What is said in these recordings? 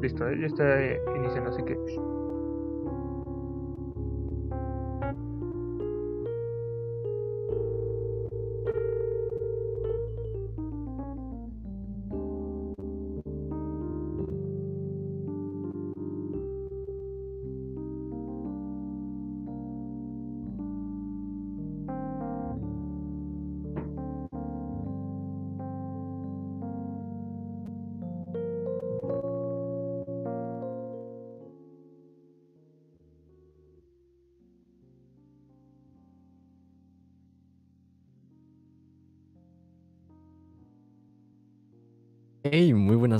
Listo, ya está iniciando, así que.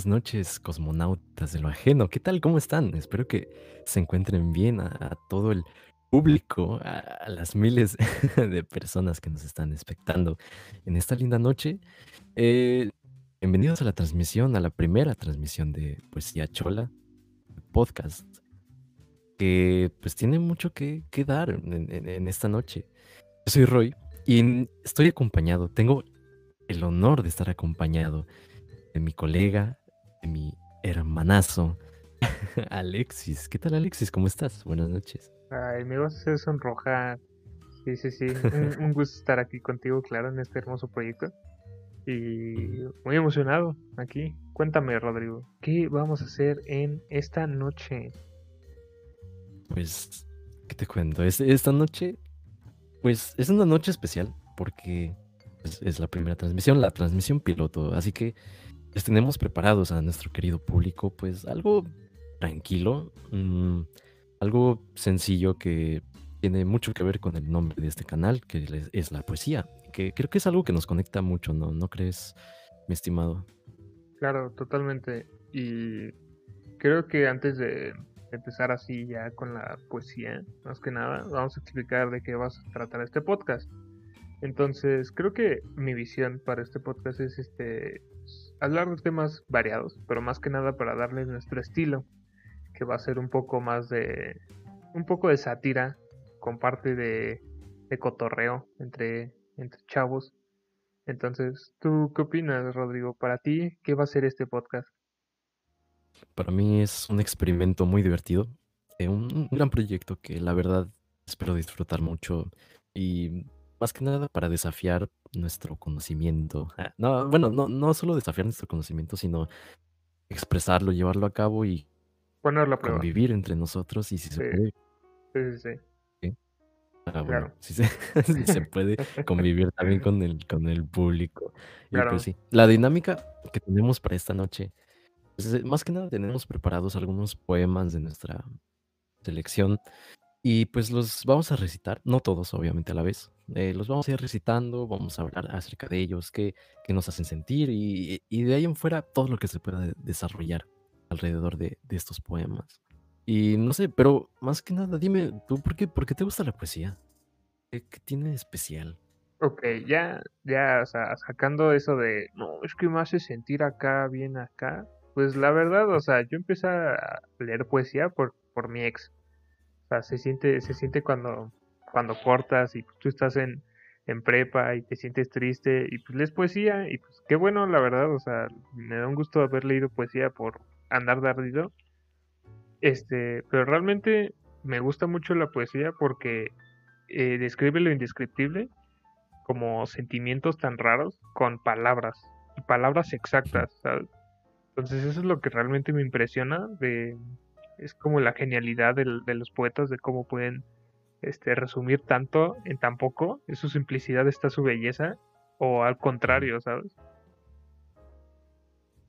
Noches, cosmonautas de lo ajeno. ¿Qué tal? ¿Cómo están? Espero que se encuentren bien a, todo el público, a, las miles de personas que nos están espectando en esta linda noche. Eh, bienvenidos a la transmisión, a la primera transmisión de Poesía Chola, podcast, que pues tiene mucho que, dar en, en- esta noche. Yo soy Roy y estoy acompañado, tengo el honor de estar acompañado de mi colega, de mi hermanazo, Alexis. ¿Qué tal, Alexis? ¿Cómo estás? Buenas noches. Ay, me vas a hacer sonrojar. Sí, sí, sí. Un, un gusto estar aquí contigo, claro, en este hermoso proyecto. Y muy emocionado aquí. Cuéntame, Rodrigo, ¿qué vamos a hacer en esta noche? Pues, ¿qué te cuento? Es- esta noche, pues, es una noche especial porque es, es la primera transmisión, la transmisión piloto. Así que les tenemos preparados a nuestro querido público, pues, algo tranquilo, mm, algo sencillo que tiene mucho que ver con el nombre de este canal, que es la poesía. Que creo que es algo que nos conecta mucho, ¿no? ¿No crees, mi estimado? Claro, totalmente. Y creo que antes de empezar así ya con la poesía, más que nada, vamos a explicar de qué vas a tratar este podcast. Entonces, creo que mi visión para este podcast es este hablar de temas variados, pero más que nada para darles nuestro estilo, que va a ser un poco más de un poco de sátira con parte de, de cotorreo entre entre chavos. Entonces, ¿tú qué opinas, Rodrigo? Para ti, ¿qué va a ser este podcast? Para mí es un experimento muy divertido, eh, un, un gran proyecto que la verdad espero disfrutar mucho y más que nada para desafiar nuestro conocimiento. No, bueno, no, no solo desafiar nuestro conocimiento, sino expresarlo, llevarlo a cabo y Ponerlo a prueba. convivir entre nosotros y si se Sí, puede, sí, sí, sí, ah, bueno, claro. si se, si se puede convivir también con el, con el público. Y pues Claro, sí, la dinámica que tenemos para esta noche, pues, es- más que nada tenemos preparados algunos poemas de nuestra selección y pues los vamos a recitar, no todos obviamente a la vez, eh, los vamos a ir recitando, vamos a hablar acerca de ellos, qué, qué nos hacen sentir y, y de ahí en fuera todo lo que se pueda de- desarrollar alrededor de, de estos poemas. Y no sé, pero más que nada, dime, ¿tú por qué, por qué te gusta la poesía? ¿Qué, qué tiene de especial? ok, ya, ya, o sea, sacando eso de, no, es que me hace sentir acá, bien acá, pues la verdad, o sea, yo empecé a leer poesía por, por mi ex, o sea, se siente, se siente cuando, cuando cortas y pues, tú estás en, en prepa y te sientes triste y pues lees poesía y pues qué bueno, la verdad, o sea, me da un gusto haber leído poesía por andar de ardido, este, pero realmente me gusta mucho la poesía porque eh, describe lo indescriptible como sentimientos tan raros con palabras y palabras exactas, ¿sabes? Entonces eso es lo que realmente me impresiona de es como la genialidad del- de los poetas de cómo pueden este resumir tanto en tan poco, en su simplicidad está su belleza o al contrario, ¿sabes?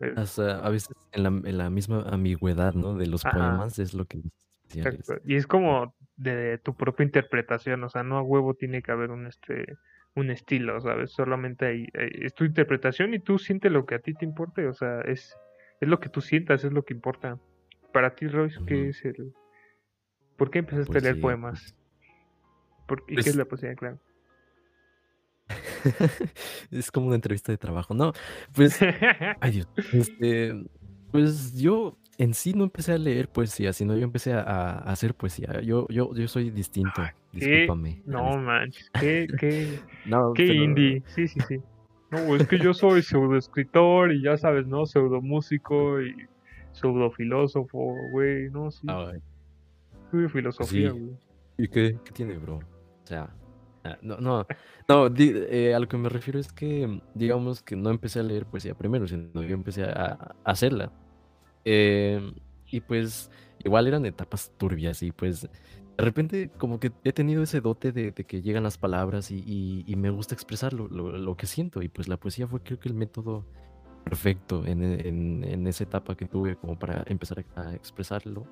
Eh, Hasta a veces en la, en la misma ambigüedad, ¿no? De los Ajá, poemas es lo que exacto. Y es como de tu propia interpretación, o sea, no a huevo tiene que haber un este un estilo, ¿sabes? Solamente hay, hay- es tu interpretación y tú sientes lo que a ti te importe, o sea, es es lo que tú sientas, es lo que importa. Para ti, Royce, ¿qué Ujú. es el ¿Por qué empezaste a leer Poesía, poemas? ¿Por- ¿Y qué es Pues la poesía, claro? es como una entrevista de trabajo. No, pues, ay Dios, este, pues yo en sí no empecé a leer poesía, sino yo empecé a, a hacer poesía. Yo, yo, yo soy distinto, ¿Qué? discúlpame, No Alex. manches, qué, qué, No, qué pero indie. Sí, sí, sí. No, es que yo soy pseudo escritor y ya sabes, ¿no? Pseudo músico y pseudofilósofo, güey, no, sí. Estudio filosofía, sí. ¿Y qué, qué tiene, bro? Sea, ah, no, no, no, di- eh, a lo que me refiero es que, digamos que no empecé a leer poesía primero, sino yo empecé a, a hacerla. Em, y pues igual eran etapas turbias y pues de repente como que he tenido ese dote de, de que llegan las palabras y, y- y me gusta expresar lo, lo- lo que siento y pues la poesía fue creo que el método perfecto en, en- en esa etapa que tuve como para empezar a, a expresarlo.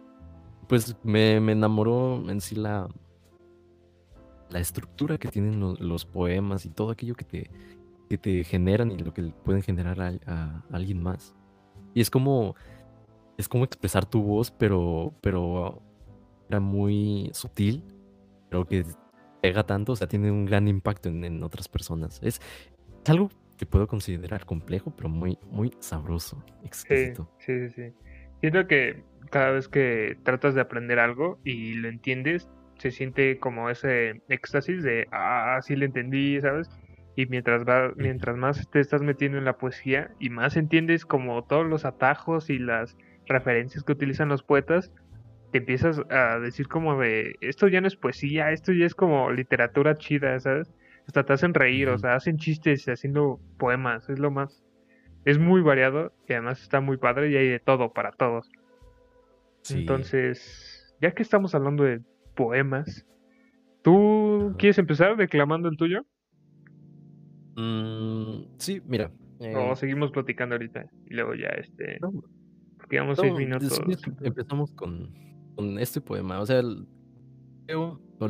Pues me, me enamoró en sí la, la estructura que tienen lo- los, poemas y todo aquello que te, que te generan y lo que pueden generar a, a alguien más. Y es como es como expresar tu voz, pero, pero era muy sutil, pero que pega tanto, o sea, tiene un gran impacto en, en otras personas. Es, es algo que puedo considerar complejo, pero muy, muy sabroso, exquisito. sí, sí, sí. Siento que cada vez que tratas de aprender algo y lo entiendes, se siente como ese éxtasis de, ah, sí lo entendí, ¿sabes? Y mientras va, mientras más te estás metiendo en la poesía y más entiendes como todos los atajos y las referencias que utilizan los poetas, te empiezas a decir como de, esto ya no es poesía, esto ya es como literatura chida, ¿sabes? Hasta te hacen reír, o sea, hacen chistes haciendo poemas, es lo más es muy variado y además está muy padre y hay de todo para todos. Sí. Entonces, ya que estamos hablando de poemas, ¿tú quieres empezar declamando el tuyo? Mm, sí, mira. O eh, seguimos platicando ahorita y luego ya este, no, seis no, minutos. empezamos con, con este poema. O sea, el-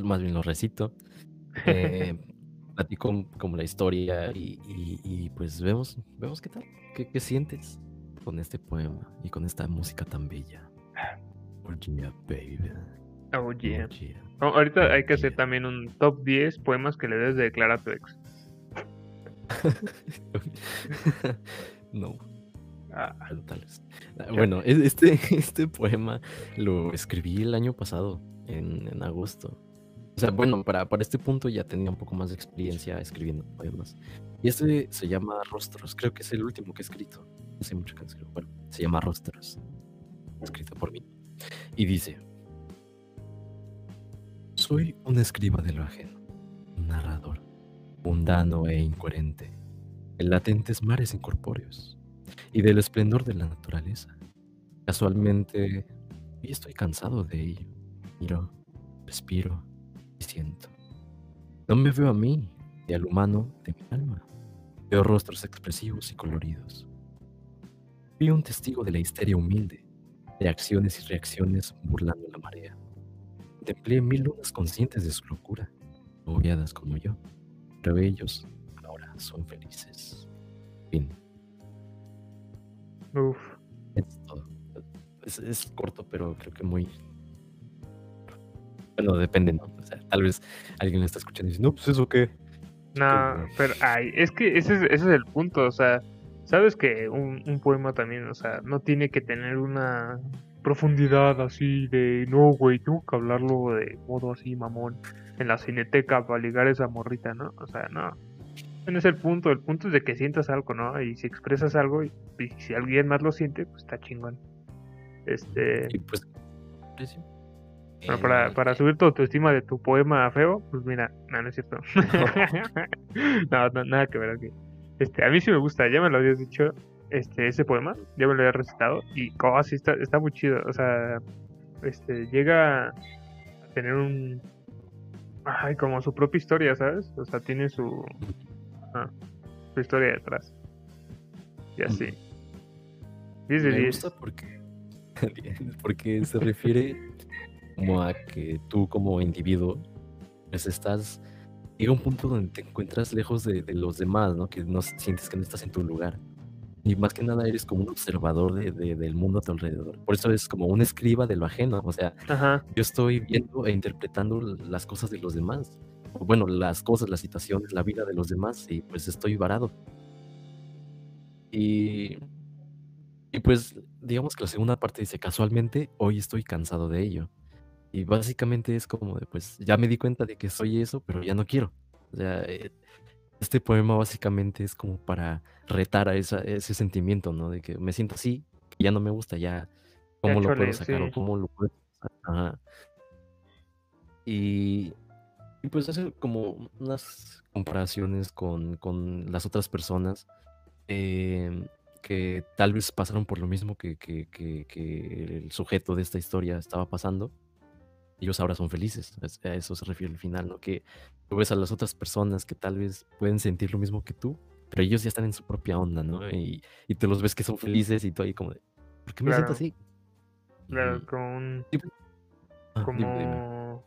más bien lo recito. eh, platico como la historia y, y- y, pues vemos, vemos qué tal, qué, qué sientes con este poema y con esta música tan bella. Oh yeah, baby. Oh, Oh yeah. yeah. Oh, ahorita Oh, hay que hacer yeah. también un top 10 poemas que le debes de declarar a tu ex. no, Ah, vez. Ah. Bueno, e- este, este poema lo escribí el año pasado, en, en agosto. O sea, bueno, para, para este punto ya tenía un poco más de experiencia escribiendo poemas. Y este se llama Rostros, creo que es el último que he escrito. Hace mucho que escribo. Bueno, se llama Rostros, escrito por mí. Y dice: Soy un escriba de lo ajeno, un narrador, mundano e incoherente, en latentes mares incorpóreos y del esplendor de la naturaleza. Casualmente, hoy estoy cansado de ello. Miro, respiro y siento. No me veo a mí y al humano de mi alma. Veo rostros expresivos y coloridos. Fui un testigo de la histeria humilde, de acciones y reacciones burlando la marea. Contemplé mil lunas conscientes de su locura, agobiadas como yo, pero ellos ahora son felices. Fin. uf. Es todo. Es, es corto, pero creo que muy. Bueno, depende, ¿no? O sea, tal vez alguien lo está escuchando y dice, no, pues eso qué. No, pero ay, es que ese es, ese es el punto, o sea, sabes que un, un poema también, o sea, no tiene que tener una profundidad así de, no, güey, tengo que hablarlo de modo así, mamón, en la cineteca para ligar esa morrita, ¿no? O sea, no. Ese es el punto, el punto es de que sientas algo, ¿no? Y si expresas algo y, y si alguien más lo siente, pues está chingón. Este, Y pues. bueno, para, Eh, para subir tu autoestima de tu poema feo, pues mira, no, no es cierto. no, no, nada que ver aquí. Este, a mí sí me gusta, ya me lo habías dicho, este, ese poema, ya me lo había recitado, y oh, sí está, está muy chido, o sea, este, llega a tener un, ay, como su propia historia, ¿sabes? O sea, tiene su, su historia detrás. Y así. 10 de Me 10. gusta porque, porque se refiere como a que tú como individuo pues estás llega un punto donde te encuentras lejos de, de los demás, ¿no? Que no sientes que no estás en tu lugar. Y más que nada eres como un observador de, de- del mundo a tu alrededor. Por eso es como un escriba de lo ajeno. O sea, Ajá, yo estoy viendo e interpretando las cosas de los demás. Bueno, las cosas, las situaciones, la vida de los demás. Y pues estoy varado. Y, y pues digamos que la segunda parte dice, casualmente, hoy estoy cansado de ello. Y básicamente es como de, pues ya me di cuenta de que soy eso, pero ya no quiero. O sea, eh, este poema básicamente es como para retar a esa- ese sentimiento, ¿no? De que me siento así, ya no me gusta, ya cómo lo puedo sacar o cómo lo puedo Ajá. Y, y, pues hacer como unas comparaciones con, con las otras personas em, que tal vez pasaron por lo mismo que, que, que, el sujeto de esta historia estaba pasando. Ellos ahora son felices. A eso se refiere al final, ¿no? Que tú ves a las otras personas que tal vez pueden sentir lo mismo que tú, pero ellos ya están en su propia onda, ¿no? Y, y te los ves que son felices y tú ahí como de, ¿por qué me siento así? Claro, como un... Ah, como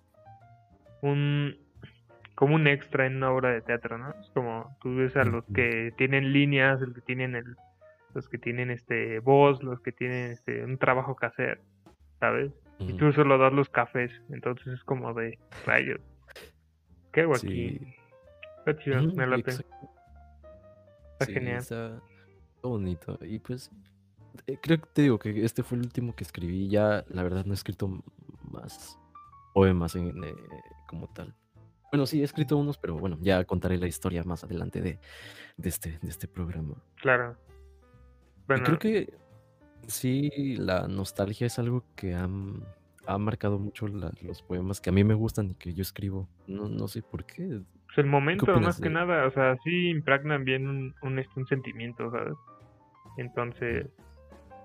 un como un extra en una obra de teatro, ¿no? Es como tú ves a los que tienen líneas, los que tienen el, los que tienen este voz, los que tienen este un trabajo que hacer, ¿sabes? Y tú solo das los cafés, entonces es como de rayos. ¿Qué hago aquí? Está chido, me late. Está genial. Está bonito. Y pues eh, creo que te digo que este fue el último que escribí. Ya la verdad no he escrito más poemas en, eh, como tal. Bueno, sí, he escrito unos, pero bueno, ya contaré la historia más adelante de, de, este, de este programa. Claro. Bueno. creo que sí, la nostalgia es algo que ha, ha marcado mucho los poemas que a mí me gustan y que yo escribo. No, no sé por qué. Pues el momento, más que nada, o sea, sí impregnan bien un, un, este, un sentimiento, ¿sabes? Entonces,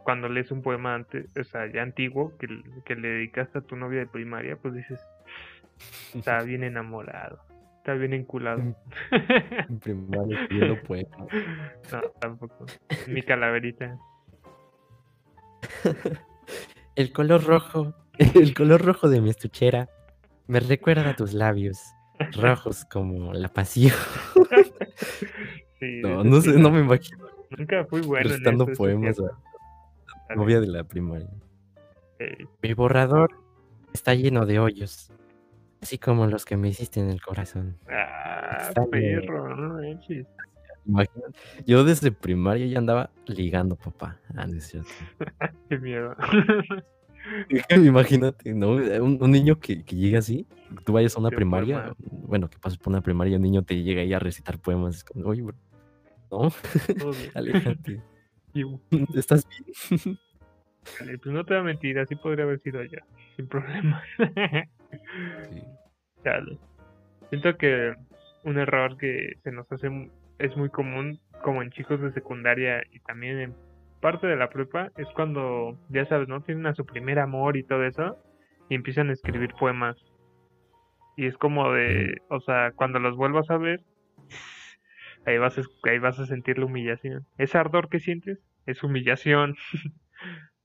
cuando lees un poema antes, o sea, ya antiguo, que, que le dedicaste a tu novia de primaria, pues dices, está bien enamorado, está bien enculado. En primaria no poema. No, tampoco. Mi calaverita. El color rojo, el color rojo de mi estuchera me recuerda a tus labios, rojos como la pasión. no, no sé, no me imagino. Nunca fui bueno. Restando poemas novia de la primaria. Mi borrador está lleno de hoyos, así como los que me hiciste en el corazón. Ah, perro, no Imagínate, yo desde primaria ya andaba ligando, papá. Ah, Qué miedo. Imagínate, ¿no? Un, niño que, que, llega así, tú vayas a una primaria, bueno, que pases por una primaria y un niño te llega ahí a recitar poemas, es como, oye, bro, no, aléjate. ¿Estás bien? pues no te voy a mentir, así podría haber sido ya, sin problema. Siento que un error que se nos hace es muy común, como en chicos de secundaria y también en parte de la prepa, es cuando, ya sabes, ¿no? Tienen a su primer amor y todo eso, y empiezan a escribir poemas. Y es como de, o sea, cuando los vuelvas a ver, ahí vas a, ahí vas a sentir la humillación. Ese ardor que sientes es humillación.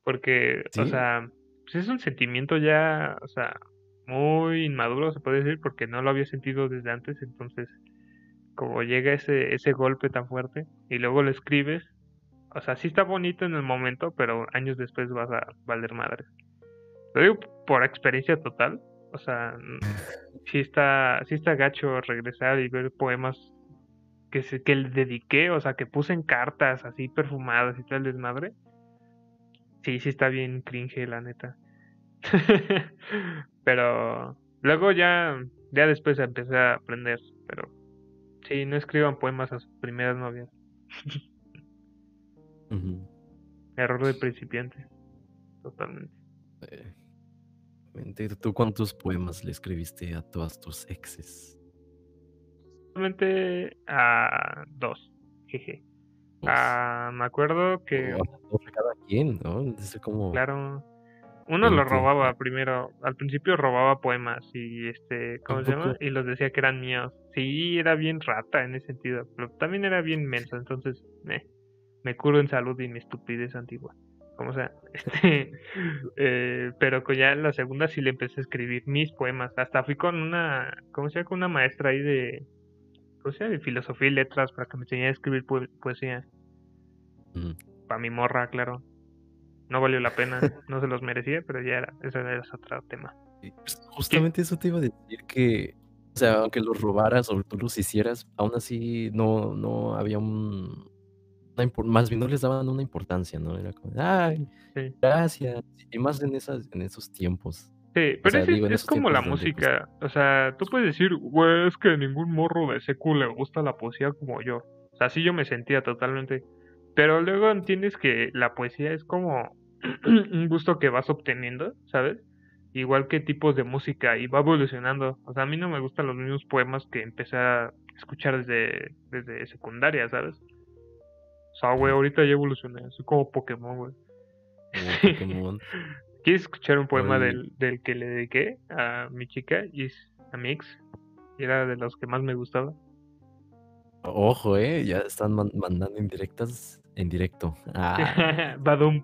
Porque, o sea, pues es un sentimiento ya, o sea, muy inmaduro, se puede decir, porque no lo había sentido desde antes. Entonces, como llega ese, ese golpe tan fuerte y luego lo escribes, o sea, sí está bonito en el momento, pero años después vas a valer madre. Lo digo por experiencia total. O sea, sí está, sí está gacho regresar y ver poemas que, se, que le dediqué, o sea, que puse en cartas así perfumadas y el desmadre. Sí, sí está bien cringe, la neta. pero luego ya, ya después empecé a aprender, pero sí, no escriban poemas a sus primeras novias. Error de principiante, totalmente. Eh, ¿Tú cuántos poemas le escribiste a todas tus exes? solamente a dos. Jeje. Ah, me acuerdo que. cada quien, ¿no? como... Claro. Uno lo robaba primero. Al principio robaba poemas y este. ¿Cómo se llama? Y los decía que eran míos. Sí, era bien rata en ese sentido. Pero también era bien menso. Entonces, eh, me curo en salud y mi estupidez antigua. Como sea. Este, eh, pero ya en la segunda sí le empecé a escribir mis poemas. Hasta fui con una. ¿Cómo se llama? Con una maestra ahí de pues de filosofía y letras para que me enseñara a escribir poesía. Para mi morra, claro. No valió la pena, no se los merecía, pero ya era, ese era otro tema. Pues, justamente eso te iba a decir que, sea, aunque los robaras o tú los hicieras, aún así no, no había un, más bien no les daban una importancia, ¿no? Era como, ay, gracias. Y más en esas, en esos tiempos. Sí, pero es, como la música. O sea, tú puedes decir, güey, es que ningún morro de secu le gusta la poesía como yo. O sea, así yo me sentía totalmente. Pero luego entiendes que la poesía es como un gusto que vas obteniendo, ¿sabes? Igual que tipos de música y va evolucionando. O sea, a mí no me gustan los mismos poemas que empecé a escuchar desde, desde secundaria, ¿sabes? O sea, güey, ahorita ya evolucioné. Soy como Pokémon, güey. Como Pokémon. ¿Quieres escuchar un poema Oye. del, del que le dediqué a mi chica y a mi ex? Y era de los que más me gustaba. Ojo, eh, ya están man- mandando indirectas en directo. Ah, Badum.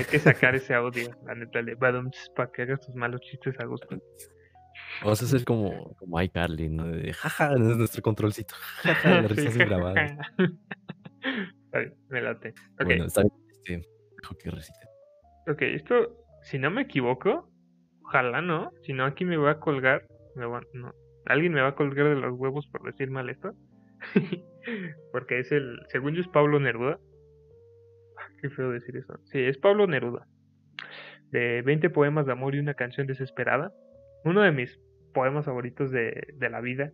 Hay que sacar ese audio, la neta, de Badum, para que hagas tus malos chistes a gusto. vamos a hacer como, como iCarly, ¿no? De, jaja, es nuestro controlcito. Jaja, las Sí. risas grabadas. Me late. Ok, Bueno, está bien. este, dejo que recite. ok, esto, si no me equivoco, ojalá no, si no aquí me voy a colgar, me va- no, alguien me va a colgar de los huevos por decir mal esto. Porque es el, según yo es Pablo Neruda. Qué feo decir eso. Sí, es Pablo Neruda. De 20 poemas de amor y una canción desesperada. Uno de mis poemas favoritos de, la vida,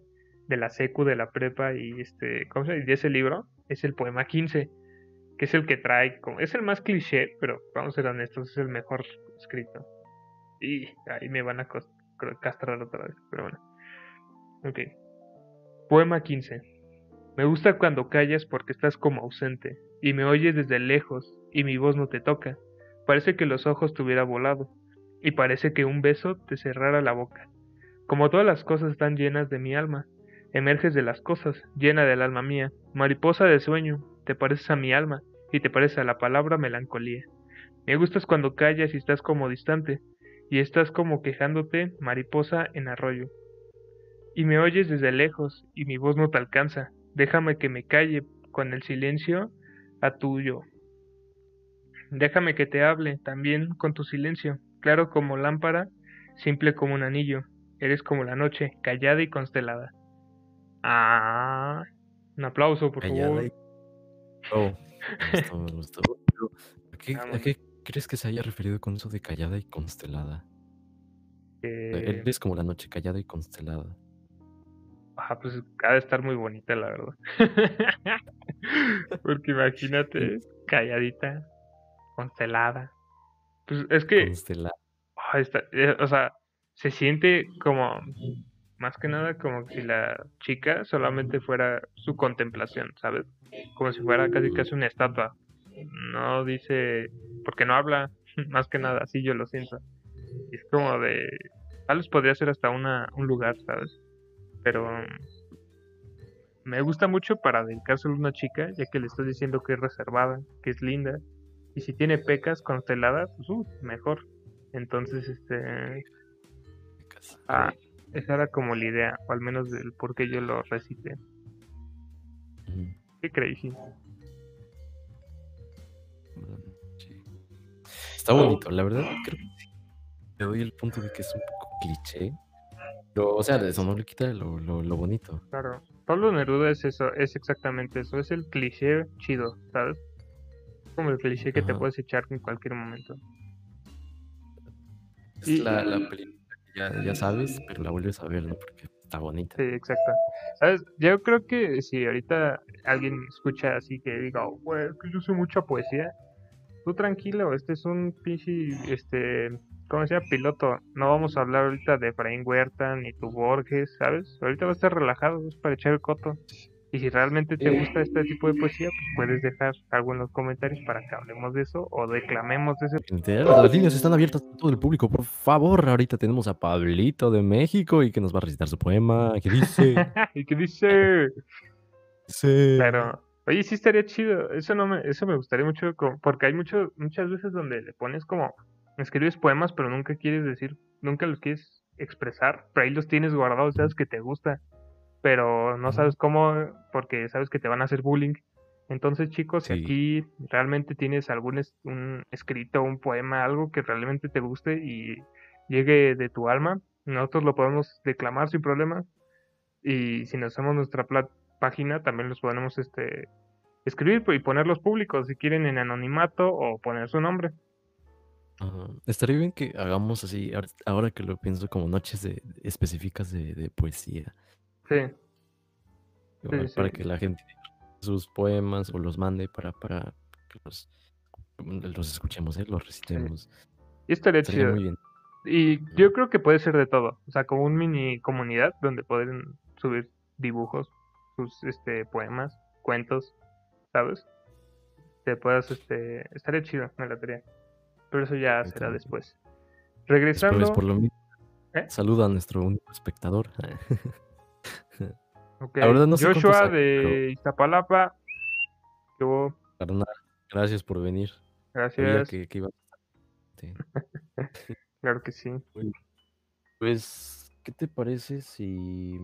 de la secu, de la prepa y este, ¿cómo se de ese libro es el poema 15, que es el que trae, es el más cliché, pero vamos a ser honestos, es el mejor escrito. Y ahí me van a castrar otra vez, pero bueno. Ok. Poema 15. Me gusta cuando callas porque estás como ausente, y me oyes desde lejos, y mi voz no te toca. Parece que los ojos te hubiera volado, y parece que un beso te cerrara la boca. Como todas las cosas están llenas de mi alma, emerges de las cosas, llena del alma mía, mariposa de sueño, te pareces a mi alma, y te pareces a la palabra melancolía. Me gustas cuando callas y estás como distante, y estás como quejándote, mariposa en arroyo. Y me oyes desde lejos, y mi voz no te alcanza. Déjame que me calle con el silencio a tuyo. Déjame que te hable también con tu silencio, claro como lámpara, simple como un anillo. Eres como la noche, callada y constelada. Ah, un aplauso, por Callada favor. y- Oh, me gustó, me gustó. Pero, ¿a qué, a Vamos. qué crees que se haya referido con eso de callada y constelada? Eh, Eres como la noche callada y constelada. Ah, pues ha de estar muy bonita, la verdad. Porque imagínate, calladita, constelada. Pues es que Constelada. Está- eh, o sea, se siente como, más que nada, como si la chica solamente fuera su contemplación, ¿sabes? Como si fuera casi casi una estatua. No dice, porque no habla, más que nada, así yo lo siento. Es como de, tal vez podría ser hasta una, un lugar, ¿sabes? Pero me gusta mucho para dedicárselo a una chica, ya que le estoy diciendo que es reservada, que es linda. Y si tiene pecas consteladas, pues uh, mejor. Entonces, este, ah, esa era como la idea, o al menos del por qué yo lo recité. Qué crazy. Sí. Está bonito, la verdad, creo que sí. Le doy el punto de que es un poco cliché. Pero, o sea, de eso no le quita lo, lo, lo bonito. Claro. Pablo Neruda es eso, es exactamente eso, es el cliché chido, ¿sabes? Como el cliché que te puedes echar en cualquier momento. Es Y- la, la película que ya, ya sabes, pero la vuelves a ver, ¿no? Porque está bonita. Sí, exacto. ¿Sabes? Yo creo que si ahorita alguien escucha así que diga, "Oh, güey, que yo sé mucha poesía, tú tranquilo, este es un pinche, este, ¿cómo se llama? Piloto. No vamos a hablar ahorita de Efraín Huerta ni tu Borges, ¿sabes? Ahorita va a estar relajado, es para echar el coto. Y si realmente te gusta este tipo de poesía, pues puedes dejar algo en los comentarios para que hablemos de eso o declamemos de ese. Gente, Las líneas están abiertas a todo el público, por favor. Ahorita tenemos a Pablito de México y que nos va a recitar su poema. que dice? y que dice... Sí. Claro. Oye, sí estaría chido. Eso no me, eso me gustaría mucho, porque hay mucho, muchas veces donde le pones como, escribes poemas, pero nunca quieres decir, nunca los quieres expresar, pero ahí los tienes guardados, sabes que te gusta, pero no sabes cómo, porque sabes que te van a hacer bullying. Entonces, chicos, si aquí realmente tienes algún es- un escrito, un poema, algo que realmente te guste y llegue de tu alma, nosotros lo podemos declamar sin problema. Y si nos hacemos nuestra página, también los podemos este, escribir y ponerlos públicos, si quieren en anonimato o poner su nombre. Ajá. Estaría bien que hagamos así, ahora- ahora que lo pienso, como noches de, específicas de, de poesía. Sí, igual, sí. Para que la gente sus poemas o los mande para, para que los, los escuchemos, ¿eh? los recitemos. Y estaría chido. muy bien. Y yo creo que puede ser de todo. O sea, como un mini comunidad donde pueden subir dibujos, sus este poemas, cuentos, ¿sabes? Te puedas, este, estaría chido, me la teoría. Pero eso ya será después. Regresando. por lo mismo. ¿Eh? Saluda a nuestro único espectador. okay. Joshua de Iztapalapa. Gracias por venir. Gracias. claro que sí. Pues, ¿qué te parece si...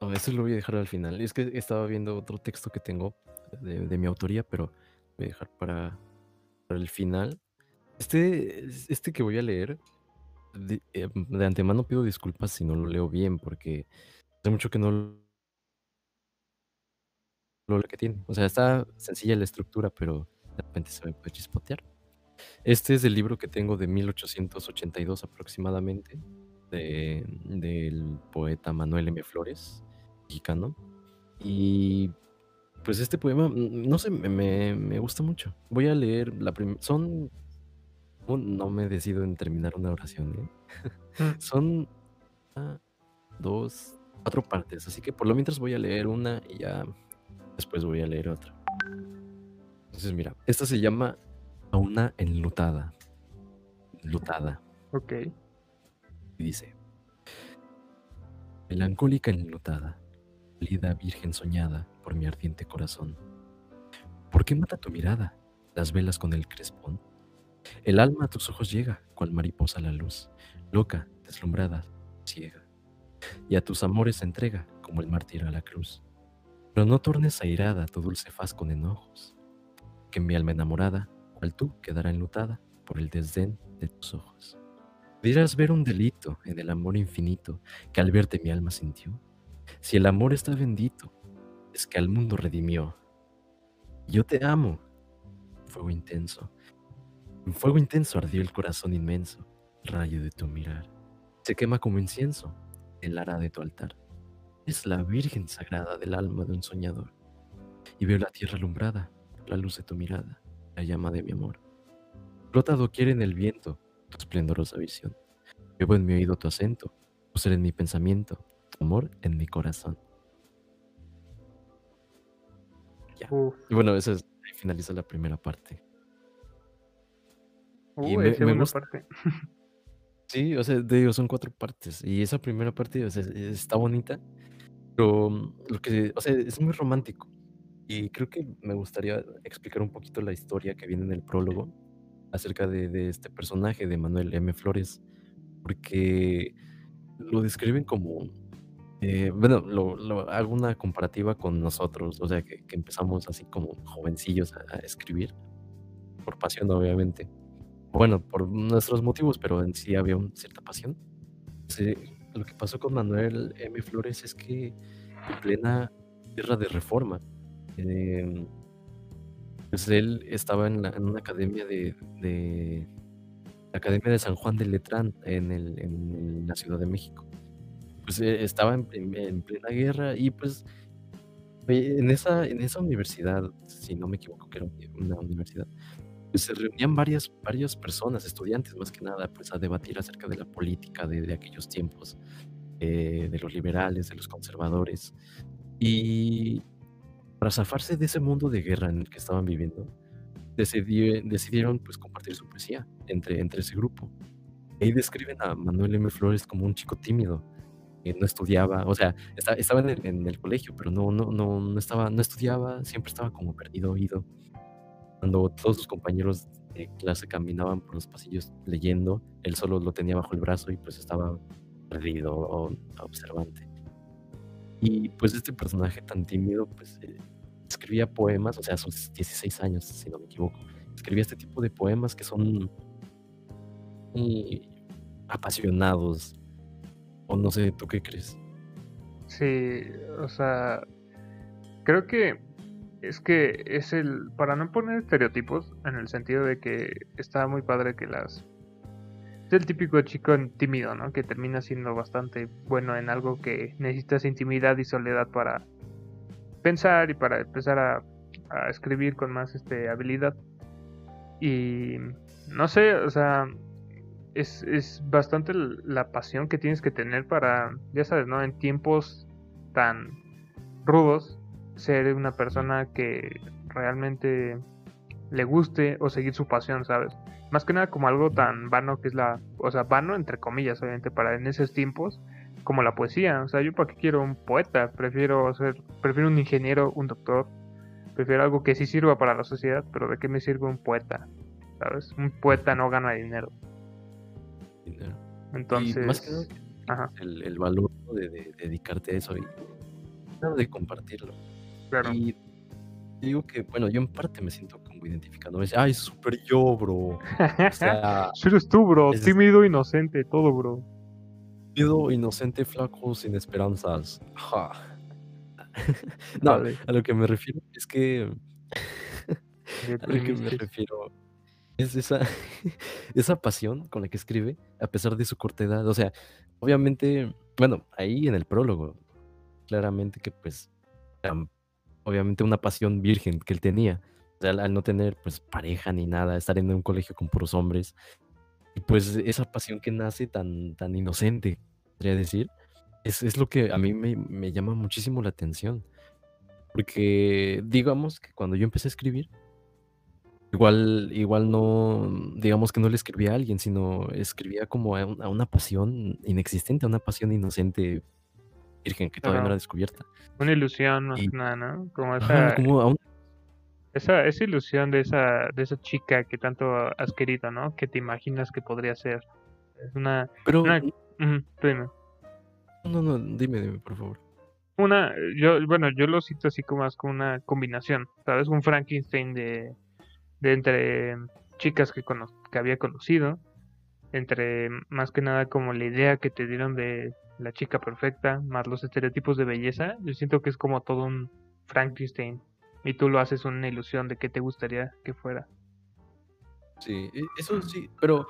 No, eso lo voy a dejar al final. Es que estaba viendo otro texto que tengo de, mi autoría, pero voy a dejar para, para el final. Este, este que voy a leer, de, eh, de, antemano pido disculpas si no lo leo bien, porque hace mucho que no lo que tiene. O sea, está sencilla la estructura, pero de repente se me puede chispotear. Este es el libro que tengo de 1882 aproximadamente, de, del poeta Manuel M. Flores, mexicano. Y pues este poema, mm, no sé, me, me gusta mucho. Voy a leer la primera... Son... no me decido en terminar una oración, ¿eh? Mm. Son dos, cuatro partes. Así que por lo mientras voy a leer una y ya después voy a leer otra. Entonces, mira, esta se llama A una enlutada. Enlutada. Ok. Y dice: Melancólica enlutada, lida virgen soñada por mi ardiente corazón. ¿Por qué mata tu mirada las velas con el crespón? El alma a tus ojos llega, cual mariposa a la luz, loca, deslumbrada, ciega. Y a tus amores se entrega, como el mártir a la cruz. Pero no tornes airada tu dulce faz con enojos, que mi alma enamorada, cual tú, quedará enlutada por el desdén de tus ojos. Dirás ver un delito en el amor infinito que al verte mi alma sintió. Si el amor está bendito, es que al mundo redimió. Yo te amo, fuego intenso. En fuego intenso ardió el corazón inmenso, rayo de tu mirar. Se quema como incienso el ara de tu altar es la Virgen sagrada del alma de un soñador. Y veo la tierra alumbrada, la luz de tu mirada, la llama de mi amor. Flota quiere en el viento tu esplendorosa visión. Llevo en mi oído tu acento, tu ser en mi pensamiento, tu amor en mi corazón. Ya. Y bueno, esa es, ahí finaliza la primera parte. y me, gusta. parte. Sí, o sea, digo, son cuatro partes. Y esa primera parte está bonita. Pero mm, lo que, o sea, es muy romántico. Y creo que me gustaría explicar un poquito la historia que viene en el prólogo acerca de, este personaje de Manuel M. Flores, porque lo describen como, eh, bueno, lo, hago una comparativa con nosotros, o sea, que, empezamos así como jovencillos a, escribir, por pasión obviamente. Bueno, por nuestros motivos, pero en sí había una cierta pasión. Sí, lo que pasó con Manuel M. Flores es que en plena guerra de reforma, em, pues él estaba en, una academia de, la Academia de San Juan de Letrán en, el, en la Ciudad de México. Pues eh, estaba en, plena guerra y pues en esa, en esa universidad, si no me equivoco que era una universidad, pues se reunían varias, varias personas, estudiantes más que nada, pues a debatir acerca de la política de, aquellos tiempos, eh, de los liberales, de los conservadores. Y para zafarse de ese mundo de guerra en el que estaban viviendo, decidieron pues compartir su poesía entre, entre ese grupo. Ahí describen a Manuel M. Flores como un chico tímido, que no estudiaba, o sea, estaba en el, en el, colegio, pero no, no, no, no, estaba, no estudiaba, siempre estaba como perdido oído cuando todos sus compañeros de clase caminaban por los pasillos leyendo, él solo lo tenía bajo el brazo y pues estaba perdido o observante. Y pues este personaje tan tímido, pues eh, escribía poemas, o sea, a sus 16 años, si no me equivoco, escribía este tipo de poemas que son muy apasionados. O no sé, ¿tú qué crees? Sí, o sea, creo que es que es el, para no poner estereotipos, en el sentido de que está muy padre que las... Es el típico chico tímido, ¿no? Que termina siendo bastante bueno en algo que necesitas intimidad y soledad para, pensar y para empezar a, a escribir con más este habilidad. Y no sé, o sea, es, es bastante la pasión que tienes que tener para, ya sabes, ¿no? En tiempos tan rudos, ser una persona que realmente le guste o seguir su pasión, ¿sabes? Más que nada como algo tan vano que es la, o sea, vano entre comillas, obviamente, para en esos tiempos, como la poesía. O sea, yo para qué quiero un poeta, prefiero ser, prefiero un ingeniero, un doctor, prefiero algo que sí sirva para la sociedad, pero ¿de qué me sirve un poeta? ¿Sabes? Un poeta no gana dinero. Entonces, más que nada, El, valor de, dedicarte a eso y de compartirlo. Claro. Y digo que, bueno, yo en parte me siento como identificado. Me dice, ay, súper yo, bro. O sea, eres tú, bro. Tímido, inocente, todo, bro. Tímido, inocente, flaco, sin esperanzas. no, a lo que me refiero es que. a lo que me refiero es esa, esa pasión con la que escribe, a pesar de su corta edad. O sea, obviamente, bueno, ahí en el prólogo, claramente que pues, obviamente una pasión virgen que él tenía. O sea, al, no tener pues pareja ni nada, estar en un colegio con puros hombres. Y pues esa pasión que nace tan, tan inocente, podría decir, es, es lo que a mí me, me llama muchísimo la atención. Porque digamos que cuando yo empecé a escribir, Igual, igual no, digamos que no le escribía a alguien, sino escribía como a, una pasión inexistente, a una pasión inocente, virgen, que todavía no era descubierta. Una ilusión, más nada, ¿no? Como esa, como esa, esa ilusión de esa, de esa chica que tanto has querido, ¿no? Que te imaginas que podría ser. Es una... Pero... dime. No, no, dime, dime, por favor. Una, yo, bueno, yo lo cito así como más como una combinación, ¿sabes? Un Frankenstein de de entre chicas que, que había conocido, entre más que nada como la idea que te dieron de la chica perfecta, más los estereotipos de belleza, yo siento que es como todo un Frankenstein y tú lo haces una ilusión de que te gustaría que fuera. Sí, e, eso sí, pero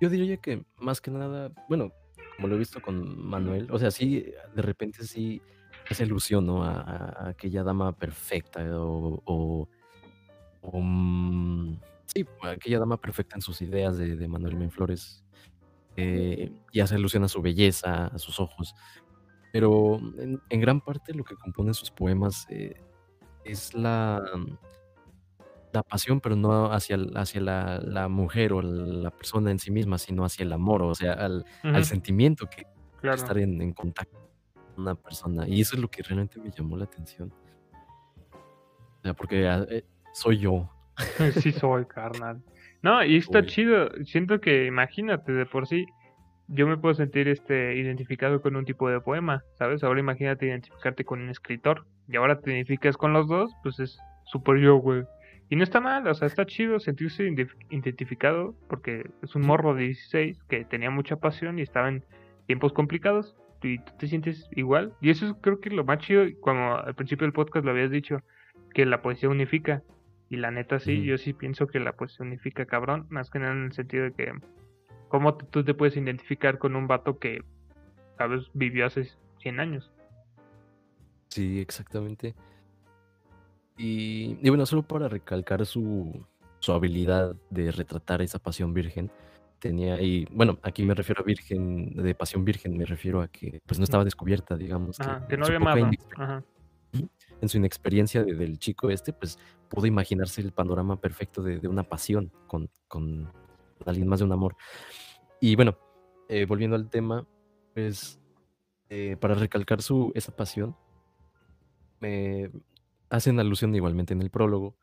yo diría que más que nada, bueno, como lo he visto con Manuel, o sea, sí, de repente sí esa ilusión, ¿no? A, aquella dama perfecta o Mm, sí, aquella dama perfecta en sus ideas de, Manuel Menflores. Eh, y hace alusión a su belleza, a sus ojos. Pero en, gran parte lo que compone sus poemas eh, es la, la pasión, pero no hacia, hacia la, mujer o la persona en sí misma, sino hacia el amor, o sea, al, sentimiento que estar en, contacto con una persona. Y eso es lo que realmente me llamó la atención. O sea, porque ah, eh, soy yo. sí soy, carnal. No, y está chido. Siento que, imagínate, de por sí, yo me puedo sentir este identificado con un tipo de poema, ¿sabes? Ahora imagínate identificarte con un escritor. Y ahora te identificas con los dos, pues es súper yo, güey. Y no está mal, o sea, está chido sentirse identificado porque es un morro de 16 que tenía mucha pasión y estaba en tiempos complicados y tú te sientes igual. Y eso creo que es lo más chido, como al principio del podcast lo habías dicho, que la poesía unifica. Y la neta sí, yo sí pienso que la pues unifica cabrón, más que nada en el sentido de que cómo tú te puedes identificar con un vato que sabes vivió hace 100 años. Sí, exactamente. Y, y bueno, solo para recalcar su, su habilidad de retratar esa pasión virgen, tenía y bueno, aquí me refiero a virgen, de pasión virgen, me refiero a que pues no estaba descubierta, digamos. que, no había amado. En su inexperiencia del chico este, pues pudo imaginarse el panorama perfecto de, una pasión con, con, alguien más de un amor. Y bueno, eh, volviendo al tema, pues eh, para recalcar su, esa pasión, me hacen alusión igualmente en el prólogo,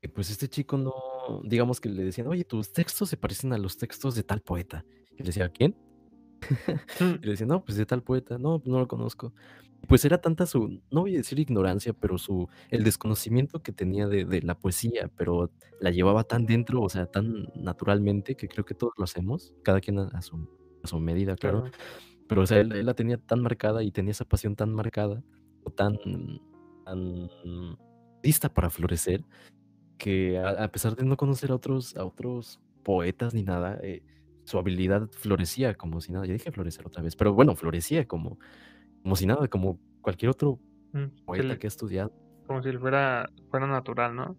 que pues este chico no, digamos que le decían, oye, tus textos se parecen a los textos de tal poeta. Y le decía, ¿quién? Mm. y le decía, no, pues de tal poeta, no, no lo conozco. Pues era tanta su, no voy a decir ignorancia, pero su, el desconocimiento que tenía de, la poesía, pero la llevaba tan dentro, o sea, tan naturalmente, que creo que todos lo hacemos, cada quien a, su, a su, medida, claro. Pero, o sea, él, la tenía tan marcada y tenía esa pasión tan marcada, o tan, tan lista para florecer, que a, pesar de no conocer a otros, a otros poetas ni nada, eh, su habilidad florecía como si nada. Ya dije florecer otra vez, pero bueno, florecía como como si nada, como cualquier otro Mm, poeta le- que ha estudiado. como si fuera, fuera natural, ¿no?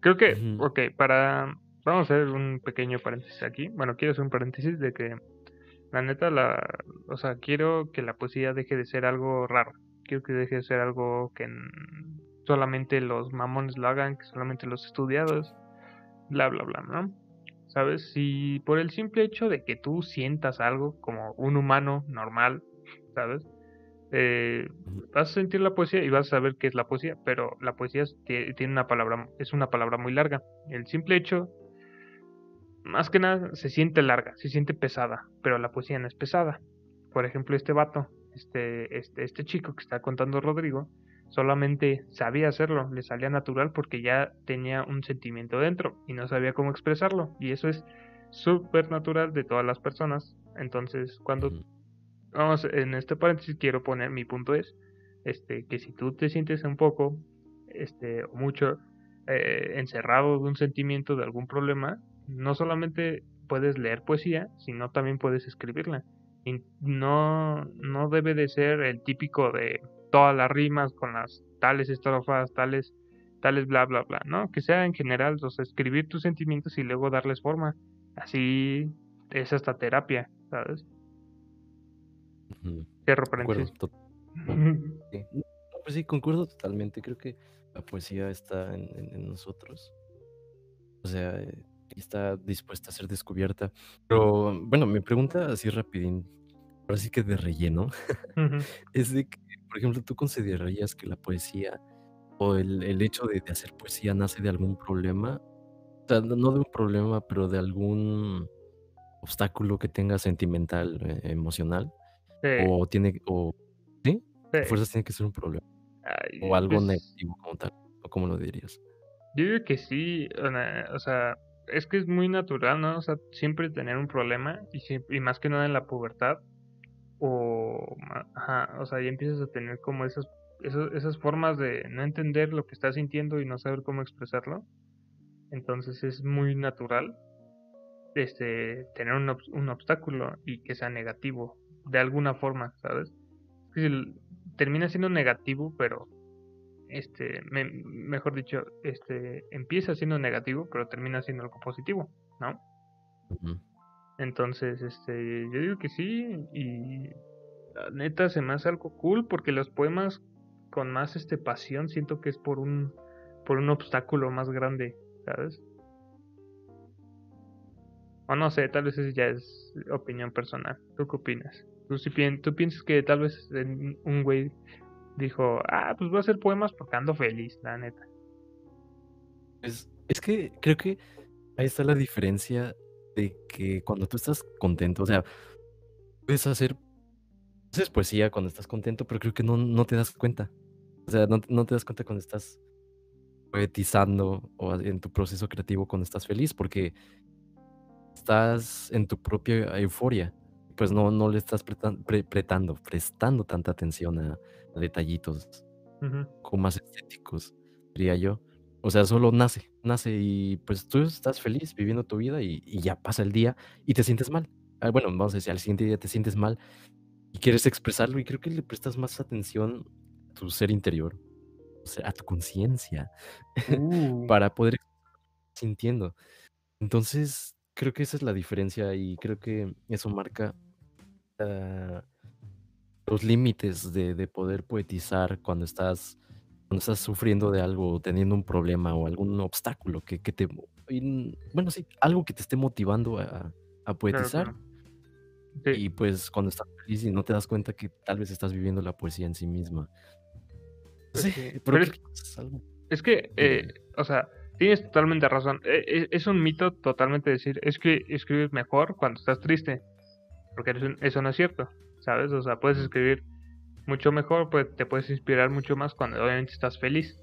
Creo que, Ujú. ok, para, vamos a hacer un pequeño paréntesis aquí. Bueno, quiero hacer un paréntesis de que, la neta, la, o sea, quiero que la poesía deje de ser algo raro. Quiero que deje de ser algo que solamente los mamones lo hagan, que solamente los estudiados, bla, bla, bla, ¿no? ¿Sabes? Si por el simple hecho de que tú sientas algo como un humano normal, ¿sabes? Eh, vas a sentir la poesía y vas a saber qué es la poesía, pero la poesía es- tie- tiene una palabra, es una palabra muy larga. El simple hecho, más que nada, se siente larga, se siente pesada, pero la poesía no es pesada. Por ejemplo, este vato, este, este, este chico que está contando Rodrigo, solamente sabía hacerlo, le salía natural porque ya tenía un sentimiento dentro y no sabía cómo expresarlo. Y eso es súper natural de todas las personas. Entonces, cuando. Vamos, en este paréntesis quiero poner mi punto es este que si tú te sientes un poco este o mucho eh, encerrado de un sentimiento de algún problema no solamente puedes leer poesía sino también puedes escribirla. Y no no debe de ser el típico de todas las rimas con las tales estrofas tales tales bla bla bla no que sea en general o sea, escribir tus sentimientos y luego darles forma. Así es hasta terapia sabes Ujú. cierro Concuerdo. paréntesis to- sí. No, pues sí, concuerdo totalmente. Creo que la poesía está en, en- en nosotros. O sea, eh, está dispuesta a ser descubierta. Pero bueno, mi pregunta así rapidín, ahora sí que de relleno, es de que, por ejemplo, ¿tú considerarías que la poesía o el, el hecho de, de hacer poesía nace de algún problema? O sea, no no de un problema, pero de algún obstáculo que tenga sentimental, eh, emocional, Sí, o tiene, o sí, sí. fuerzas tiene que ser un problema, Ay, o algo pues, negativo como tal, o cómo lo dirías. yo digo que sí, o sea, es que es muy natural, ¿no? O sea, siempre tener un problema y, siem- y más que nada en la pubertad o, ajá, o sea, ya empiezas a tener como esas, esos- esas formas de no entender lo que estás sintiendo y no saber cómo expresarlo. Entonces es muy natural este tener un, un obstáculo y que sea negativo de alguna forma, ¿sabes? Termina siendo negativo, pero este, me- mejor dicho, este, empieza siendo negativo, pero termina siendo algo positivo, ¿no? Entonces, este, yo digo que sí, y la neta se me hace algo cool, porque los poemas con más este pasión siento que es por un, por un obstáculo más grande, ¿sabes? O no sé, tal vez eso ya es opinión personal. ¿Tú qué opinas? ¿Tú, piensas que tal vez un güey dijo, ah, pues voy a hacer poemas porque ando feliz, la neta? Es, es que creo que ahí está la diferencia de que cuando tú estás contento, o sea, puedes hacer, poesía cuando estás contento, pero creo que no, no te das cuenta. O sea, no, no te das cuenta cuando estás poetizando o en tu proceso creativo cuando estás feliz, porque estás en tu propia euforia. Pues no, no le estás pretan- pre- pretando, prestando tanta atención a, a detallitos Ujú. como más estéticos, diría yo. O sea, solo nace, nace y pues tú estás feliz viviendo tu vida y, y ya pasa el día y te sientes mal. Ah, bueno, vamos a decir, al siguiente día te sientes mal y quieres expresarlo y creo que le prestas más atención a tu ser interior, a tu conciencia, Uh, para poder sintiendo. Entonces, creo que esa es la diferencia y creo que eso marca los límites de, de poder poetizar cuando estás, cuando estás sufriendo de algo, teniendo un problema o algún obstáculo que, que te, bueno, sí, algo que te esté motivando a, a poetizar. claro. Sí, Y pues cuando estás feliz y no te das cuenta que tal vez estás viviendo la poesía en sí misma. Sí, pero es, que es algo. es que, eh, o sea, tienes totalmente razón. Eh, eh, Es un mito totalmente decir, es que escribes mejor cuando estás triste, porque eso, eso no es cierto, ¿sabes? O sea, puedes escribir mucho mejor, pues te puedes inspirar mucho más cuando obviamente estás feliz,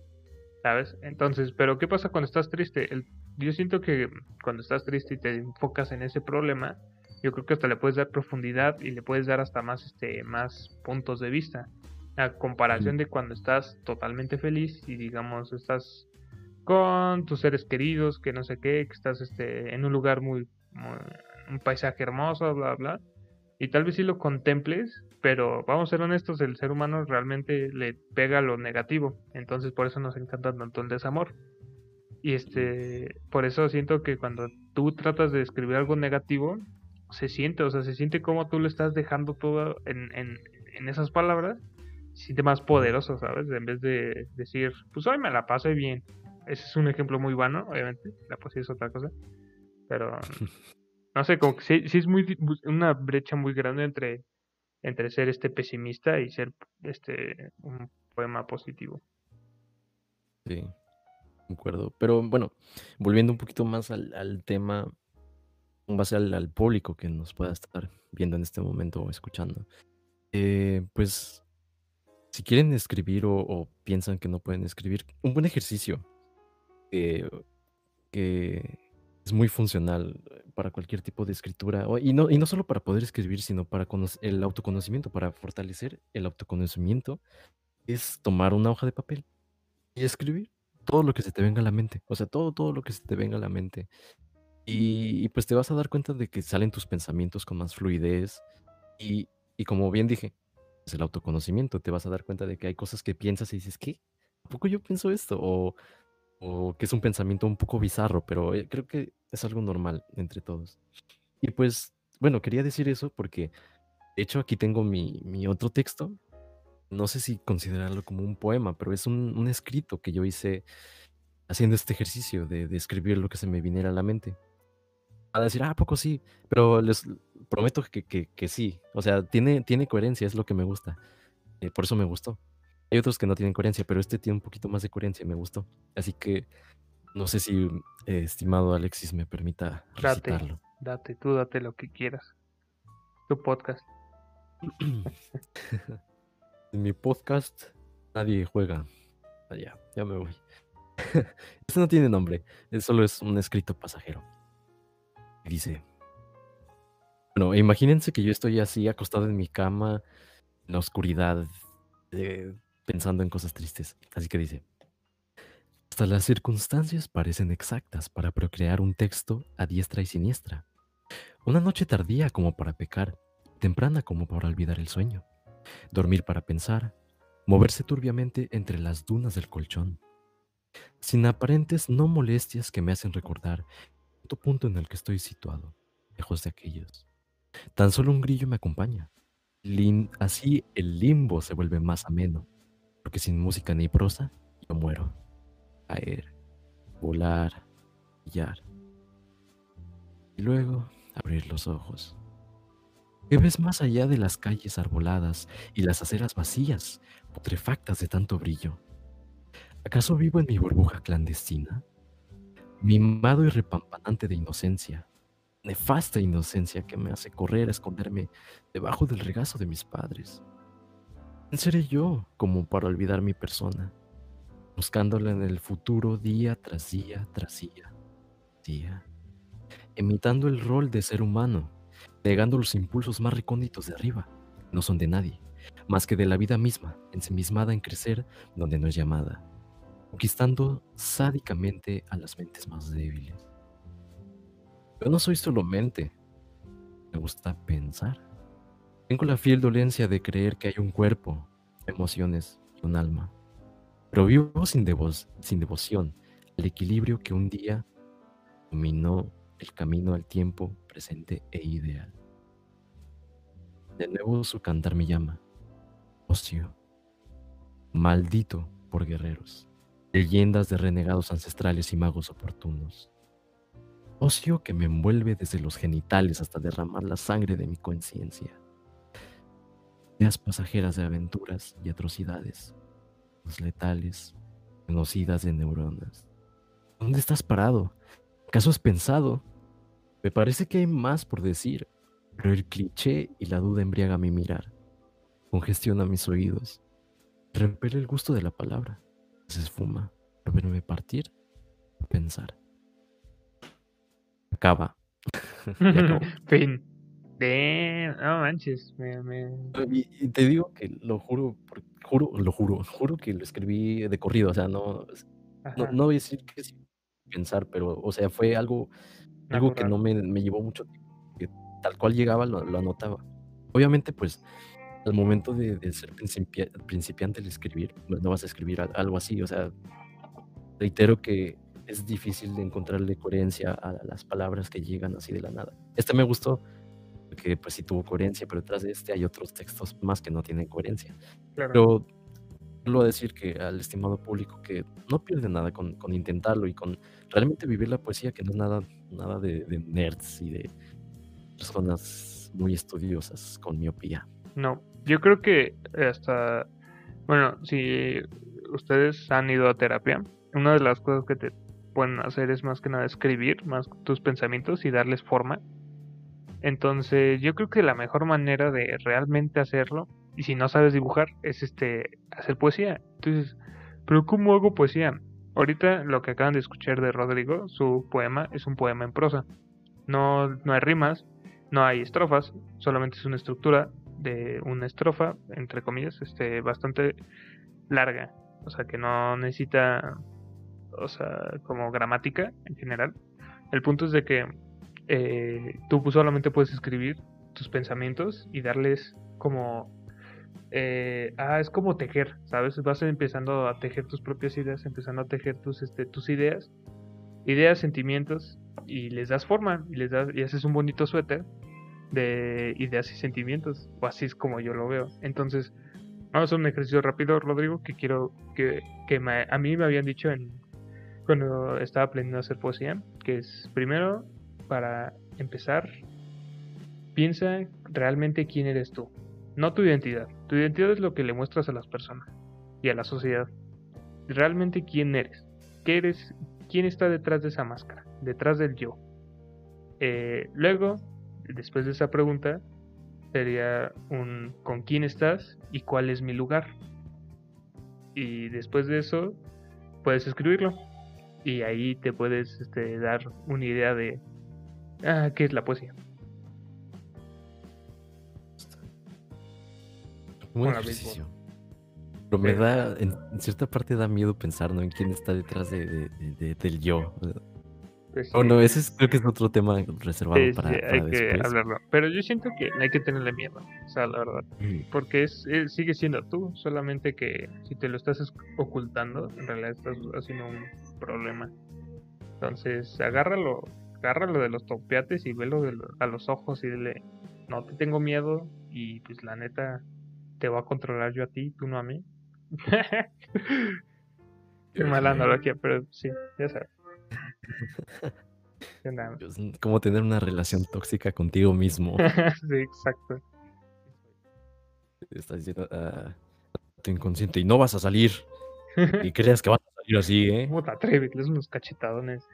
¿sabes? Entonces, pero ¿qué pasa cuando estás triste? El- yo siento que cuando estás triste y te enfocas en ese problema, yo creo que hasta le puedes dar profundidad y le puedes dar hasta más, este, más puntos de vista. A comparación de cuando estás totalmente feliz y digamos estás con tus seres queridos, que no sé qué, que estás este, en un lugar muy, muy- un paisaje hermoso, bla, bla. Y tal vez sí lo contemples, pero vamos a ser honestos, el ser humano realmente le pega lo negativo, entonces por eso nos encanta tanto el desamor. Y este, por eso siento que cuando tú tratas de escribir algo negativo, se siente, o sea, se siente como tú lo estás dejando todo en, en, en esas palabras, se siente más poderoso, ¿sabes? En vez de decir, pues hoy me la pasé bien. Ese es un ejemplo muy bueno, obviamente, la poesía es otra cosa, pero no sé, como que sí, sí es muy una brecha muy grande entre entre ser este pesimista y ser este un poema positivo. Sí, concuerdo. Pero bueno, volviendo un poquito más al, al tema, en base al, público que nos pueda estar viendo en este momento o escuchando. eh, pues, si quieren escribir o, piensan que no pueden escribir, un buen ejercicio que, que es muy funcional eh, para cualquier tipo de escritura, y no, y no solo para poder escribir, sino para el autoconocimiento, para fortalecer el autoconocimiento, es tomar una hoja de papel y escribir todo lo que se te venga a la mente, o sea, todo, todo lo que se te venga a la mente. Y, pues te vas a dar cuenta de que salen tus pensamientos con más fluidez y, y como bien dije, es el autoconocimiento, te vas a dar cuenta de que hay cosas que piensas y dices, ¿qué? ¿A poco yo pienso esto? O, o que es un pensamiento un poco bizarro, pero eh, creo que es algo normal entre todos. Y pues, bueno, quería decir eso porque, de hecho, aquí tengo mi, mi otro texto. No sé si considerarlo como un poema, pero es un, un escrito que yo hice haciendo este ejercicio de, de escribir lo que se me viniera a la mente. A decir, ah, ¿a poco sí, pero les prometo que, que, que sí. O sea, tiene, tiene coherencia, es lo que me gusta. Eh, por eso me gustó. Hay otros que no tienen coherencia, pero este tiene un poquito más de coherencia y me gustó. Así que no sé si, eh, estimado Alexis, me permita Date, recitarlo. date, tú date lo que quieras. Tu podcast. en mi podcast nadie juega. Ah, ya, me voy. este no tiene nombre, es- solo es un escrito pasajero. Dice, bueno, imagínense que yo estoy así acostado en mi cama, en la oscuridad, eh, pensando en cosas tristes. Así que dice, hasta las circunstancias parecen exactas para procrear un texto a diestra y siniestra. Una noche tardía como para pecar, temprana como para olvidar el sueño. Dormir para pensar, moverse turbiamente entre las dunas del colchón, sin aparentes no molestias que me hacen recordar el punto en el que estoy situado, lejos de aquellos. Tan solo un grillo me acompaña. Así el limbo se vuelve más ameno, porque sin música ni prosa, yo muero. Caer, volar, brillar. Y luego abrir los ojos. ¿Qué ves más allá de las calles arboladas y las aceras vacías, putrefactas de tanto brillo? ¿Acaso vivo en mi burbuja clandestina? Mimado y repampanante de inocencia, nefasta inocencia que me hace correr a esconderme debajo del regazo de mis padres. ¿Quién seré yo como para olvidar mi persona, buscándola en el futuro día tras día tras día, día, imitando el rol de ser humano, negando los impulsos más recónditos de arriba, no son de nadie, más que de la vida misma, ensimismada en crecer donde no es llamada, conquistando sádicamente a las mentes más débiles. Yo no soy solo mente, me gusta pensar. Tengo la fiel dolencia de creer que hay un cuerpo, emociones y un alma, pero vivo sin, devo- sin devoción al equilibrio que un día dominó el camino al tiempo presente e ideal. De nuevo su cantar me llama, ocio, maldito por guerreros, leyendas de renegados ancestrales y magos oportunos. Ocio que me envuelve desde los genitales hasta derramar la sangre de mi conciencia. Ideas pasajeras de aventuras y atrocidades, los letales, conocidas de neuronas. ¿Dónde estás parado? ¿Acaso has pensado? Me parece que hay más por decir, pero el cliché y la duda embriaga mi mirar, congestiona mis oídos, repele el gusto de la palabra, se esfuma, al verme partir, a pensar. Acaba. Fin. Damn, no manches, me, me... Y, te digo que lo juro, juro, lo juro, juro que lo escribí de corrido, o sea, no, no, no voy a decir que sin pensar, pero, o sea, fue algo, algo que no me, me llevó mucho tiempo, que tal cual llegaba lo, lo anotaba. Obviamente, pues, al momento de, de ser principiante al escribir, pues, no vas a escribir algo así, o sea, reitero que es difícil de encontrarle coherencia a las palabras que llegan así de la nada. Este me gustó porque pues sí tuvo coherencia, pero detrás de este hay otros textos más que no tienen coherencia. Claro. Pero quiero decir que al estimado público que no pierde nada con, con, intentarlo y con realmente vivir la poesía, que no es nada, nada de, de nerds y de personas muy estudiosas con miopía. No, yo creo que hasta, bueno, si ustedes han ido a terapia, una de las cosas que te pueden hacer es más que nada escribir más tus pensamientos y darles forma. Entonces, yo creo que la mejor manera de realmente hacerlo, y si no sabes dibujar, es este hacer poesía. Entonces, pero ¿cómo hago poesía? Ahorita lo que acaban de escuchar de Rodrigo, su poema es un poema en prosa. No, no hay rimas, no hay estrofas, solamente es una estructura de una estrofa, entre comillas, este, bastante larga. O sea que no necesita o sea, como gramática en general. El punto es de que eh, tú solamente puedes escribir tus pensamientos y darles como... Eh, ah, es como tejer, ¿sabes? Vas empezando a tejer tus propias ideas, empezando a tejer tus, este, tus ideas, ideas, sentimientos, y les das forma, y les das, y haces un bonito suéter de ideas y sentimientos, o así es como yo lo veo. Entonces, vamos a un ejercicio rápido, Rodrigo, que quiero que, que a mí me habían dicho en cuando estaba aprendiendo a hacer poesía, que es primero, para empezar, piensa realmente quién eres tú, no tu identidad. Tu identidad es lo que le muestras a las personas y a la sociedad. Realmente quién eres, qué eres, quién está detrás de esa máscara, detrás del yo. Eh, luego, después de esa pregunta, sería un con quién estás y cuál es mi lugar. Y después de eso, puedes escribirlo y ahí te puedes este, dar una idea de ah, qué es la poesía. Buen ejercicio. Pero me da, en, cierta parte da miedo pensar, ¿no? En quién está detrás de, del yo. Pues o no, ese creo que es otro tema reservado para, sí, hay que hablarlo. Pero yo siento que hay que tenerle miedo, o sea, la verdad. Mm. Porque es, sigue siendo tú, solamente que si te lo estás ocultando, en realidad estás haciendo un problema. Entonces, agárralo, agárralo de los topiates y velo a los ojos y dile, no te tengo miedo y pues la neta te voy a controlar yo a ti, tú no a mí. Qué mala analogía, pero sí, ya sabes. como tener una relación tóxica contigo mismo. sí, exacto. Estás diciendo a tu inconsciente y no vas a salir. y creas que vas a salir así, ¿eh? ¿Cómo te atreves? Les unos cachetadones.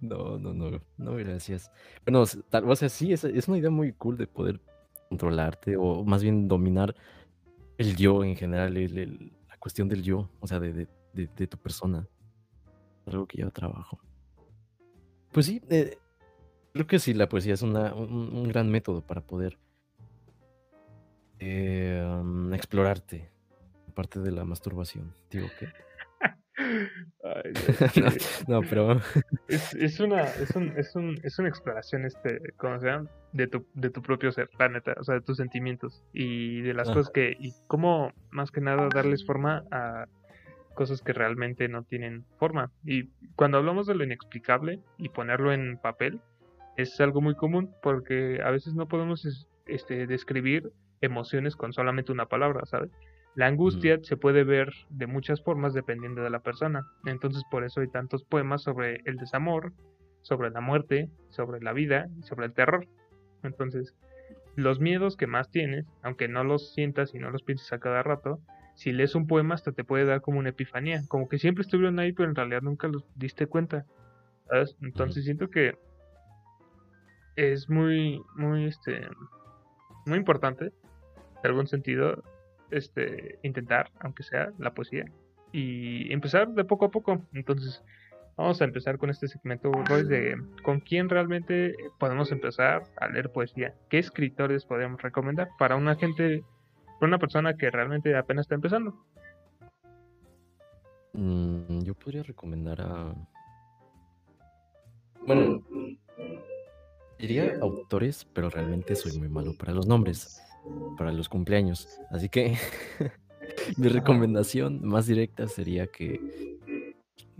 No, no, no, no, gracias. Bueno, tal, o sea, sí, es, una idea muy cool de poder controlarte o más bien dominar el yo en general, la cuestión del yo, o sea, de, tu persona. Algo que yo trabajo. Pues sí, eh, creo que sí, la poesía es un, gran método para poder eh, um, explorarte parte de la masturbación. Digo que. no, pero. Es, una, es, un, es, un, es una exploración, este, ¿cómo se llama? De tu, de tu propio ser, planeta, o sea, de tus sentimientos y de las cosas que. y cómo, más que nada, darles forma a cosas que realmente no tienen forma. Y cuando hablamos de lo inexplicable y ponerlo en papel, es algo muy común porque a veces no podemos este, describir emociones con solamente una palabra, ¿sabes? La angustia se puede ver de muchas formas dependiendo de la persona. Entonces por eso hay tantos poemas sobre el desamor, sobre la muerte, sobre la vida y sobre el terror. Entonces, los miedos que más tienes, aunque no los sientas y no los pienses a cada rato, si lees un poema hasta te puede dar como una epifanía, como que siempre estuvieron ahí, pero en realidad nunca los diste cuenta. Entonces siento que es muy, muy, este, muy importante, en algún sentido, este, intentar, aunque sea, la poesía y empezar de poco a poco. Entonces, vamos a empezar con este segmento, de con quién realmente podemos empezar a leer poesía. ¿Qué escritores podemos recomendar para una gente, para una persona que realmente apenas está empezando? Mm, yo podría recomendar a. Bueno, Diría autores, pero realmente soy muy malo para los nombres, para los cumpleaños. Así que mi recomendación más directa sería que,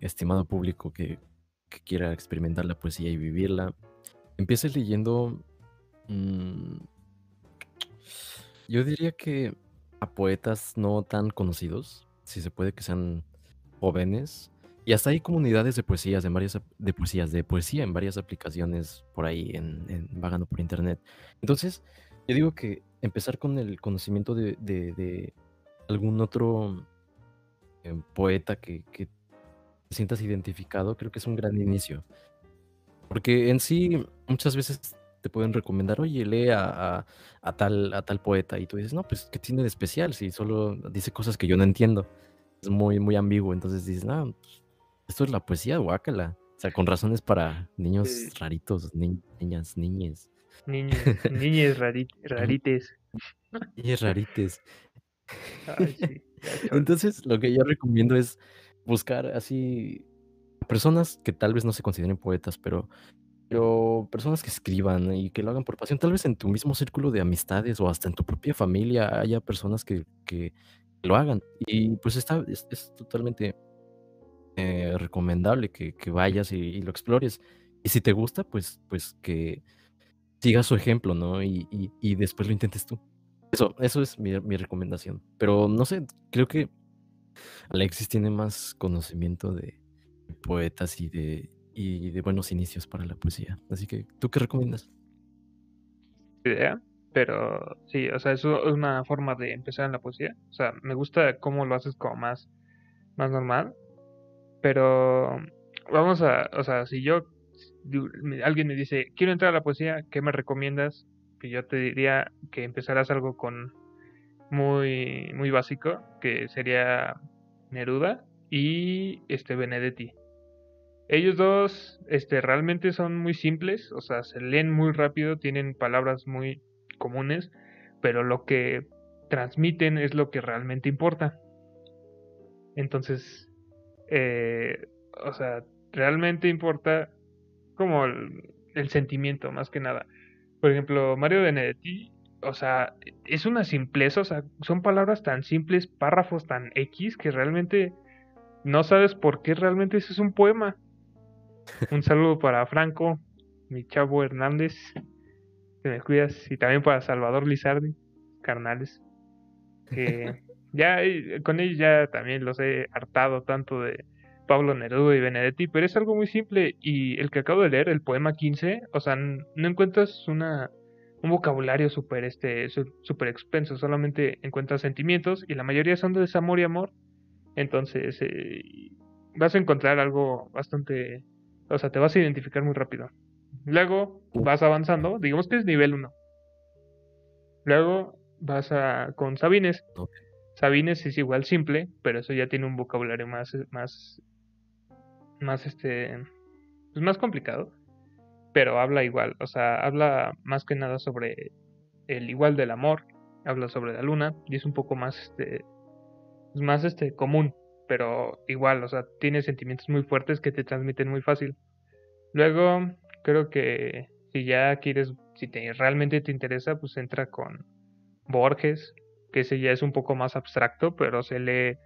estimado público que, que quiera experimentar la poesía y vivirla, empiece leyendo... mm, yo diría que a poetas no tan conocidos, si se puede que sean jóvenes, y hasta hay comunidades de poesías, en varias, de poesías, de poesía en varias aplicaciones por ahí, en, en- vagando por internet. Entonces, yo digo que empezar con el conocimiento de, de- de algún otro eh, poeta que, que te sientas identificado, creo que es un gran inicio. Porque en sí, muchas veces te pueden recomendar, oye, lee a, a- a tal, a tal poeta, y tú dices, no, pues, ¿qué tiene de especial? Si solo dice cosas que yo no entiendo. Es muy, muy ambiguo. Entonces dices, no, pues, esto es la poesía, guácala. O sea, con razones para niños Sí. raritos, ni- niñas, niñes. Niños, niñes rari- rarites. Niñes rarites. Ay, sí. Entonces, lo que yo recomiendo es buscar así personas que tal vez no se consideren poetas, pero, pero personas que escriban y que lo hagan por pasión. Tal vez en tu mismo círculo de amistades o hasta en tu propia familia haya personas que, que lo hagan. Y pues está, es, es totalmente eh, recomendable que, que vayas y, y lo explores. Y si te gusta, pues, pues que sigas su ejemplo, ¿no? Y, y- y después lo intentes tú. Eso, eso es mi, mi recomendación. Pero no sé, creo que Alexis tiene más conocimiento de poetas y de, y de buenos inicios para la poesía. Así que, ¿tú qué recomiendas? idea, pero sí, o sea, eso es una forma de empezar en la poesía. O sea, me gusta cómo lo haces como más, más normal, pero vamos a, o sea, si yo, alguien me dice, quiero entrar a la poesía, ¿qué me recomiendas? Que yo te diría que empezaras algo con muy, muy básico, que sería Neruda y este Benedetti. Ellos dos, este, realmente son muy simples, o sea, se leen muy rápido, tienen palabras muy comunes, pero lo que transmiten es lo que realmente importa. Entonces, eh, o sea, realmente importa como el, el sentimiento, más que nada. Por ejemplo, Mario Benedetti, o sea, es una simpleza, o sea, son palabras tan simples, párrafos tan X, que realmente no sabes por qué realmente ese es un poema. Un saludo para Franco, mi chavo Hernández, que me cuidas, y también para Salvador Lizardi, carnales, que ya con ellos ya también los he hartado tanto de Pablo Neruda y Benedetti, pero es algo muy simple y el que acabo de leer, el poema 15, o sea, no encuentras una un vocabulario súper este su- súper expenso, solamente encuentras sentimientos y la mayoría son de desamor y amor. Entonces, eh, vas a encontrar algo bastante, o sea, te vas a identificar muy rápido. Luego vas avanzando, digamos que es nivel 1. Luego vas a con Sabines. Sabines es igual simple, pero eso ya tiene un vocabulario más más más este pues más complicado, pero habla igual, o sea, habla más que nada sobre el igual del amor, habla sobre la luna y es un poco más este es más este común, pero igual, o sea, tiene sentimientos muy fuertes que te transmiten muy fácil. Luego, creo que si ya quieres, si te realmente te interesa, pues entra con Borges, que ese ya es un poco más abstracto, pero se lee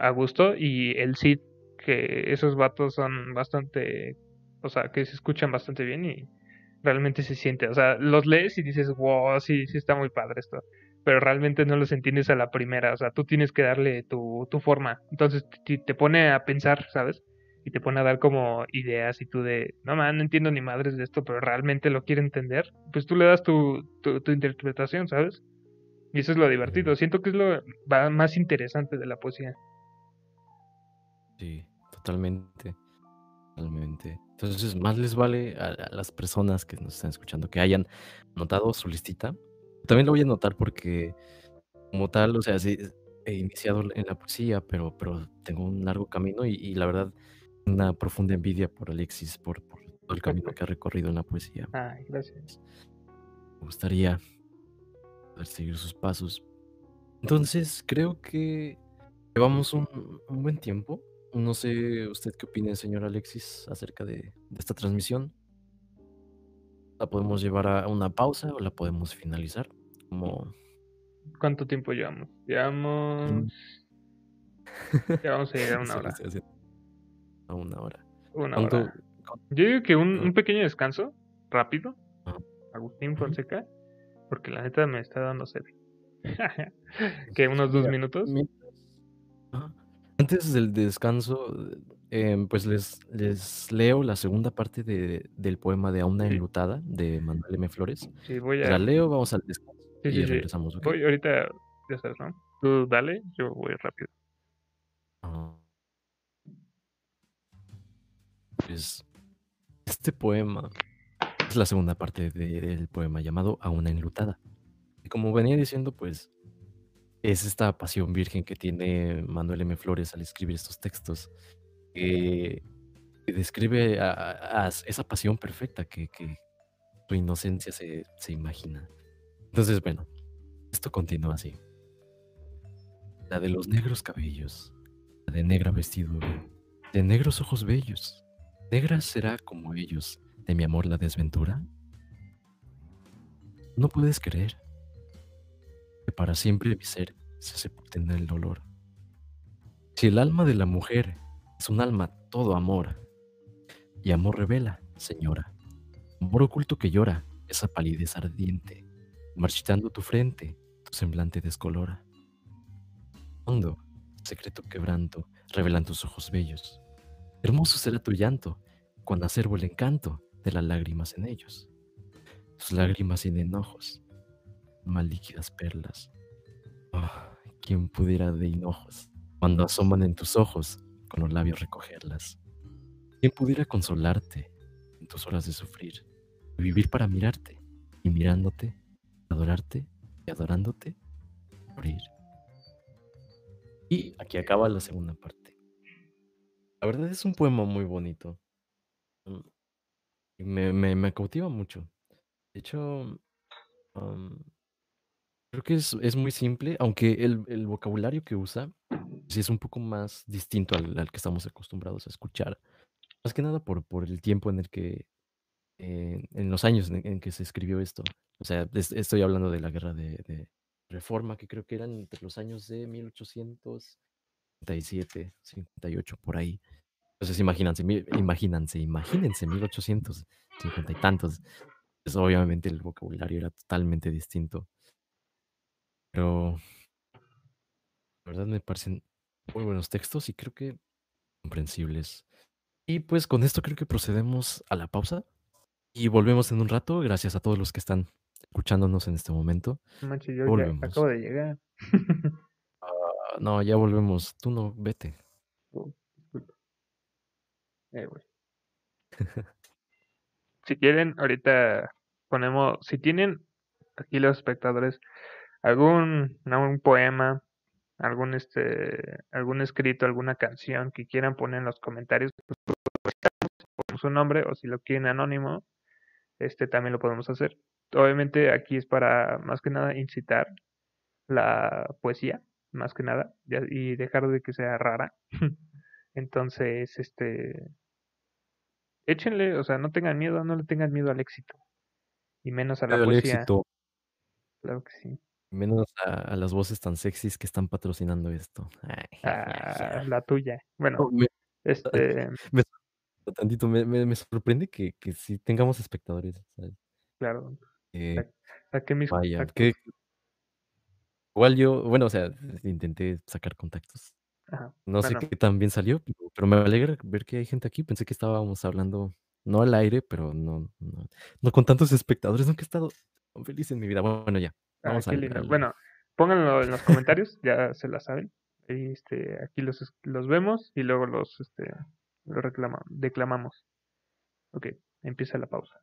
a gusto, y el Cid, que esos vatos son bastante, o sea, que se escuchan bastante bien y realmente se siente, o sea, los lees y dices, wow, sí, sí está muy padre esto, pero realmente no los entiendes a la primera, o sea, tú tienes que darle tu, tu forma, entonces te, pone a pensar, ¿sabes? Y te pone a dar como ideas y tú de, no man, no entiendo ni madres de esto, pero realmente lo quiero entender, pues tú le das tu, tu, tu interpretación, ¿sabes? Y eso es lo divertido, siento que es lo más interesante de la poesía. Sí, totalmente. Totalmente. Entonces, más les vale a, a las personas que nos están escuchando que hayan anotado su listita. También lo voy a anotar porque, como tal, o sea, sí, he iniciado en la poesía, pero, pero tengo un largo camino y, y la verdad, una profunda envidia por Alexis, por, por todo el camino que ha recorrido en la poesía. Ay, gracias. Me gustaría poder seguir sus pasos. Entonces, creo que llevamos un, un buen tiempo. No sé usted qué opina, señor Alexis, acerca de, de esta transmisión. La podemos llevar a una pausa o la podemos finalizar. Como... ¿Cuánto tiempo llevamos? Llevamos... ya vamos a llegar a una hora. A una hora. Una hora. Yo digo que un, un pequeño descanso, rápido. Agustín Fonseca, porque la neta me está dando sed. que unos dos minutos. Antes del descanso, em, pues les, les leo la segunda parte de, del poema de A una enlutada de Manuel M. Flores. Sí, voy a... La leo, vamos al descanso y regresamos. Voy ahorita, ya sabes, ¿no? Tú dale, yo voy rápido. Pues este poema es la segunda parte del poema llamado A una enlutada. Y como venía diciendo, pues es esta pasión virgen que tiene Manuel M. Flores al escribir estos textos, que, describe esa pasión perfecta que, tu inocencia se, se imagina. Entonces, bueno, esto continúa así. La de los negros cabellos, la de negra vestidura, de negros ojos bellos, negra será como ellos, de mi amor la desventura. No puedes creer para siempre mi ser se en el dolor. Si el alma de la mujer es un alma todo amor, y amor revela, señora, amor oculto que llora, esa palidez ardiente, marchitando tu frente, tu semblante descolora. Hondo, secreto quebranto, revelan tus ojos bellos. Hermoso será tu llanto, cuando acervo el encanto de las lágrimas en ellos. Tus lágrimas sin enojos, mal líquidas perlas. Oh, quien pudiera de hinojos, cuando asoman en tus ojos, con los labios recogerlas. ¿Quién pudiera consolarte en tus horas de sufrir, vivir para mirarte, y mirándote, adorarte, y adorándote, morir? Y aquí acaba la segunda parte. La verdad es un poema muy bonito. Mm, me, me, me cautiva mucho. De hecho, Creo que es, es muy simple, aunque el, el vocabulario que usa sí es un poco más distinto al, al que estamos acostumbrados a escuchar. Más que nada por, por el tiempo en el que, en los años en, que se escribió esto. O sea, estoy hablando de la guerra de, de, Reforma, que creo que eran entre los años de 1857, 58, por ahí. Entonces, imagínense, imagínense, imagínense, 1850 y tantos. Pues obviamente el vocabulario era totalmente distinto. Pero la verdad me parecen muy buenos textos y creo que comprensibles. Y pues con esto creo que procedemos a la pausa y volvemos en un rato. Gracias a todos los que están escuchándonos en este momento. yo volvemos. acabo de llegar. Ah, no, ya volvemos. Tú no, vete. Oh, eh, si quieren, ahorita ponemos, si tienen aquí los espectadores algún un poema, algún este algún escrito, alguna canción que quieran poner en los comentarios, pues, su nombre o si lo quieren anónimo, este también lo podemos hacer. Obviamente aquí es para más que nada incitar la poesía, más que nada, y dejar de que sea rara. Entonces, este échenle, o sea, no tengan miedo, no le tengan miedo al éxito y menos a la poesía. Claro que sí. Menos a, las voces tan sexys que están patrocinando esto. Ah, la tuya. Bueno, me, este. Me, tantito, me, me, sorprende que, que sí tengamos espectadores. Claro. Eh, saqué mis vaya, que, igual yo, bueno, o sea, intenté sacar contactos. no sé qué tan bien salió, pero, me alegra ver que hay gente aquí. Pensé que estábamos hablando, no al aire, pero no, no, no con tantos espectadores. Nunca he estado feliz en mi vida. Bueno, ya. Ah, bueno, pónganlo en los comentarios, ya se la saben. Este, aquí los, los vemos y luego los, este, los reclamamos, declamamos. Ok, empieza la pausa.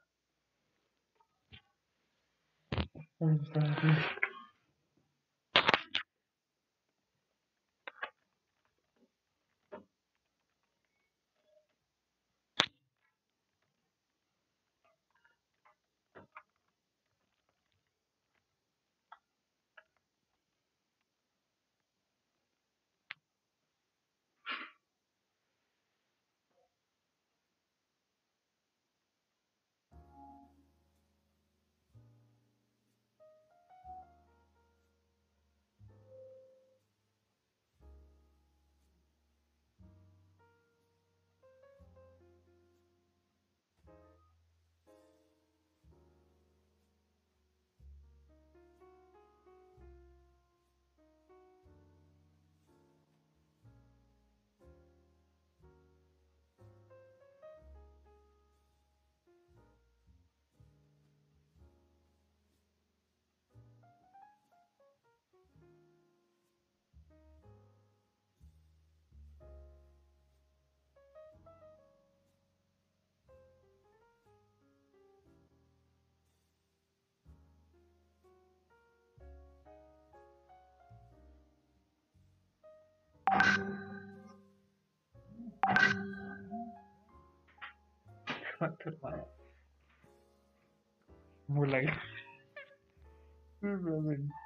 Muy la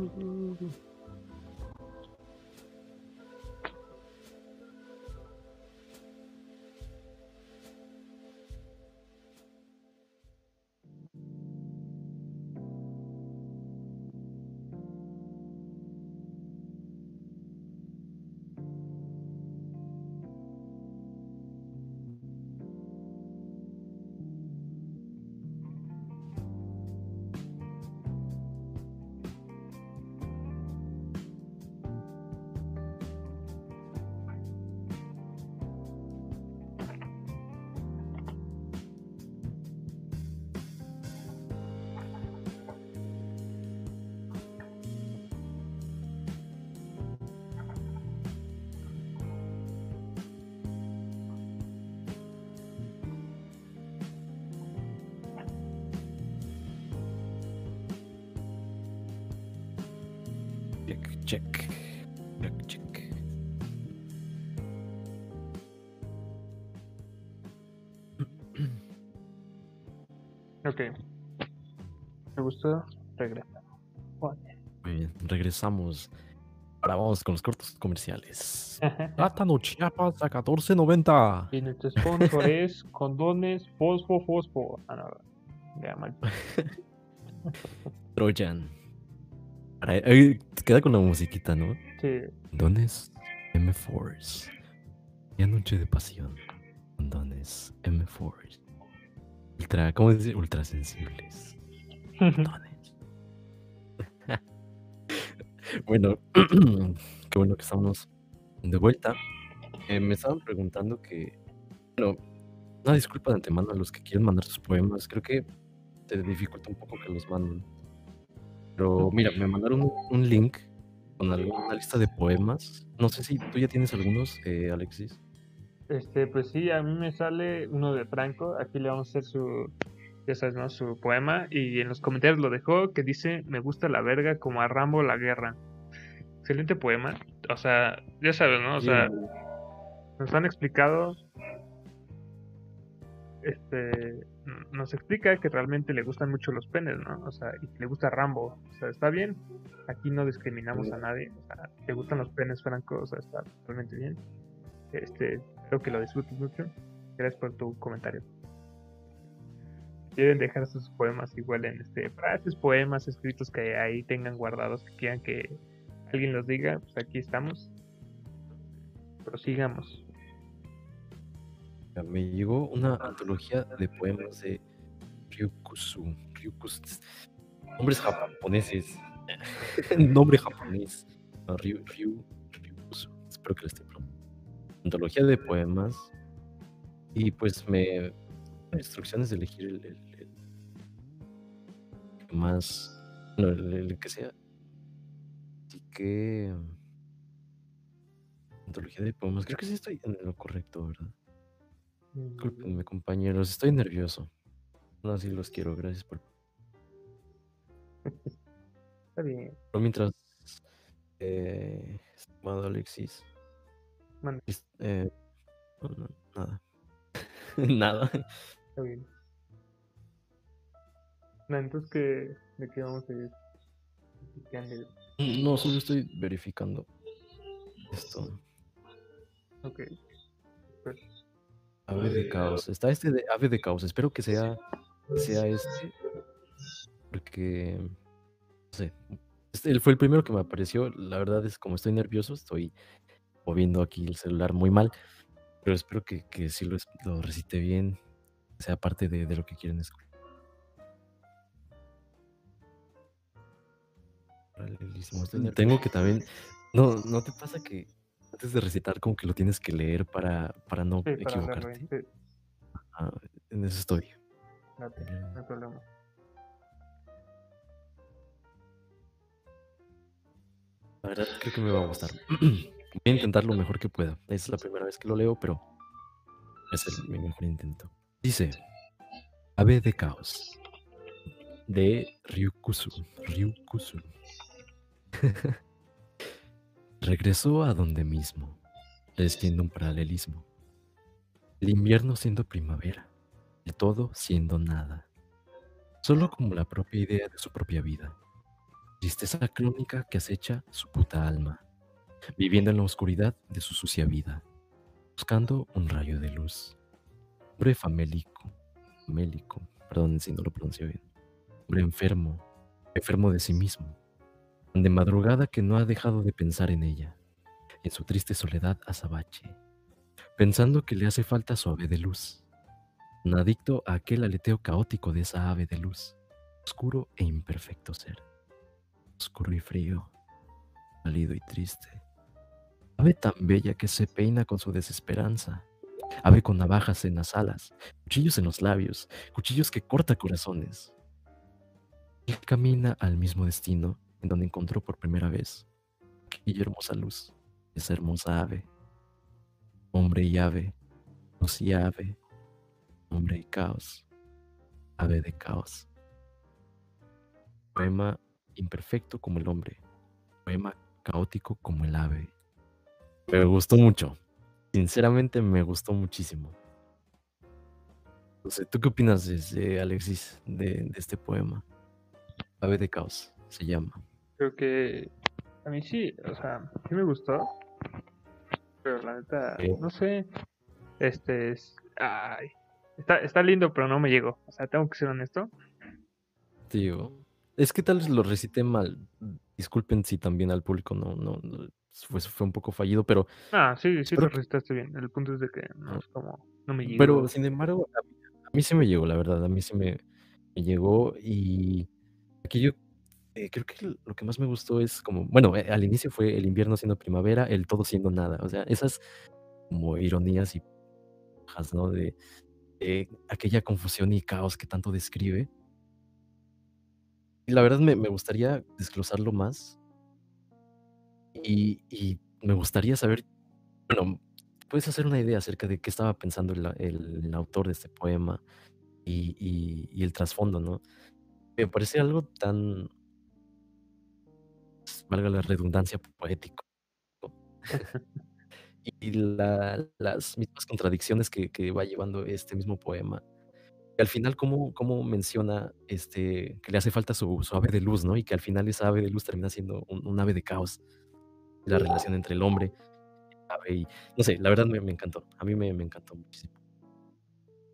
Mm-hmm. Me gustó. Regresa. Muy bien, regresamos. Ahora vamos con los cortos comerciales. Plátano Chiapas a 14.90. y nuestro sponsor es condones fosfo fosfo. Ah, no. Ya mal. Trojan. Queda con la musiquita, ¿no? Sí. Condones M-Force. Y noche de pasión. Condones M-Force. Ultra, ¿cómo dice? Ultra sensibles. Bueno, qué bueno que estamos de vuelta. Eh, me estaban preguntando que. Bueno, una disculpa de antemano a los que quieren mandar sus poemas. Creo que te dificulta un poco que los manden. Pero mira, me mandaron un, un link con alguna lista de poemas. No sé si tú ya tienes algunos, eh, Alexis. Este, pues sí, a mí me sale uno de Franco. Aquí le vamos a hacer su, ya sabes, ¿no? Su poema. Y en los comentarios lo dejó que dice: Me gusta la verga como a Rambo la guerra. Excelente poema. O sea, ya sabes, ¿no? O sea, nos han explicado. Este. Nos explica que realmente le gustan mucho los penes, ¿no? O sea, y que le gusta Rambo. O sea, está bien. Aquí no discriminamos a nadie. O sea, te gustan los penes, Franco. O sea, está totalmente bien. Este, espero que lo disfrutes mucho. Gracias por tu comentario. Quieren dejar sus poemas igual en este frases, poemas escritos que ahí tengan guardados que quieran que alguien los diga, pues aquí estamos. Prosigamos. Me llegó una antología de poemas de Ryukusu. Ryukusu. Nombres japoneses. Nombre japonés. Ryu, Ryu, Ryukusu. Espero que lo esté pronto. Antología de poemas. Y pues me. Instrucciones de elegir el, el, el más. No, el, el que sea que. Antología de poemas. Creo que sí estoy en lo correcto, ¿verdad? Disculpenme, compañeros. Estoy nervioso. No, sí los quiero. Gracias por. Está bien. Pero mientras. Eh, estimado Alexis. Eh, no, nada. nada. Está bien. No, entonces, ¿qué, ¿de qué vamos a ir? No, solo estoy verificando esto. Ok. Pues... Ave de caos. Está este de ave de caos. Espero que sea, sea este. Porque. No sé. Este, él fue el primero que me apareció. La verdad es como estoy nervioso, estoy moviendo aquí el celular muy mal. Pero espero que, que sí lo, lo recite bien. Sea parte de, de lo que quieren escuchar. Tengo que también. No, ¿no te pasa que antes de recitar, como que lo tienes que leer para, para no equivocarte? en eso estoy. No, no hay problema. La verdad, creo que me va a gustar. Voy a intentar lo mejor que pueda. Es la primera vez que lo leo, pero es mi mejor intento. Dice: Ave de Caos de Ryukusu. Ryukusu. Regresó a donde mismo, desciendo un paralelismo. El invierno siendo primavera, el todo siendo nada, solo como la propia idea de su propia vida. Tristeza crónica que acecha su puta alma, viviendo en la oscuridad de su sucia vida, buscando un rayo de luz. Hombre famélico, famélico, perdón si no lo pronuncio bien. Hombre enfermo, enfermo de sí mismo, de madrugada que no ha dejado de pensar en ella, en su triste soledad azabache, pensando que le hace falta su ave de luz, un adicto a aquel aleteo caótico de esa ave de luz, oscuro e imperfecto ser, oscuro y frío, pálido y triste, ave tan bella que se peina con su desesperanza, ave con navajas en las alas, cuchillos en los labios, cuchillos que corta corazones. Y camina al mismo destino en donde encontró por primera vez aquella hermosa luz, esa hermosa ave, hombre y ave, luz y ave, hombre y caos, ave de caos. Poema imperfecto como el hombre, poema caótico como el ave. Me gustó mucho, sinceramente me gustó muchísimo. No sé, ¿tú qué opinas, de, Alexis, de este poema? Ave de caos se llama creo que a mí sí, o sea, sí me gustó. Pero la neta, no sé. Este es. Ay, está, está lindo, pero no me llegó. O sea, tengo que ser honesto. Tío, es que tal vez lo recité mal. Disculpen si también al público no, no, fue, fue un poco fallido, pero. Ah, sí, sí lo recitaste bien. El punto es de que no es como. No me llegó. Pero sin embargo, a mí, sí me llegó, la verdad. A mí sí me, me llegó. Y aquí yo eh, creo que lo que más me gustó es como, bueno, eh, al inicio fue el invierno siendo primavera, el todo siendo nada. O sea, esas como ironías y ¿no? De, aquella confusión y caos que tanto describe. Y la verdad me, me gustaría desglosarlo más. Y, y me gustaría saber, bueno, puedes hacer una idea acerca de qué estaba pensando el, el- el autor de este poema y, y- y el trasfondo, ¿no? Me parece algo tan, valga la redundancia, poético. Y la- las mismas contradicciones que, que va llevando este mismo poema. Y al final, cómo, cómo menciona este, que le hace falta su, su ave de luz, ¿no? Y que al final esa ave de luz termina siendo un, un ave de caos. La relación entre el hombre y el ave. Y, no sé, la verdad me, me encantó. A mí me, me encantó muchísimo.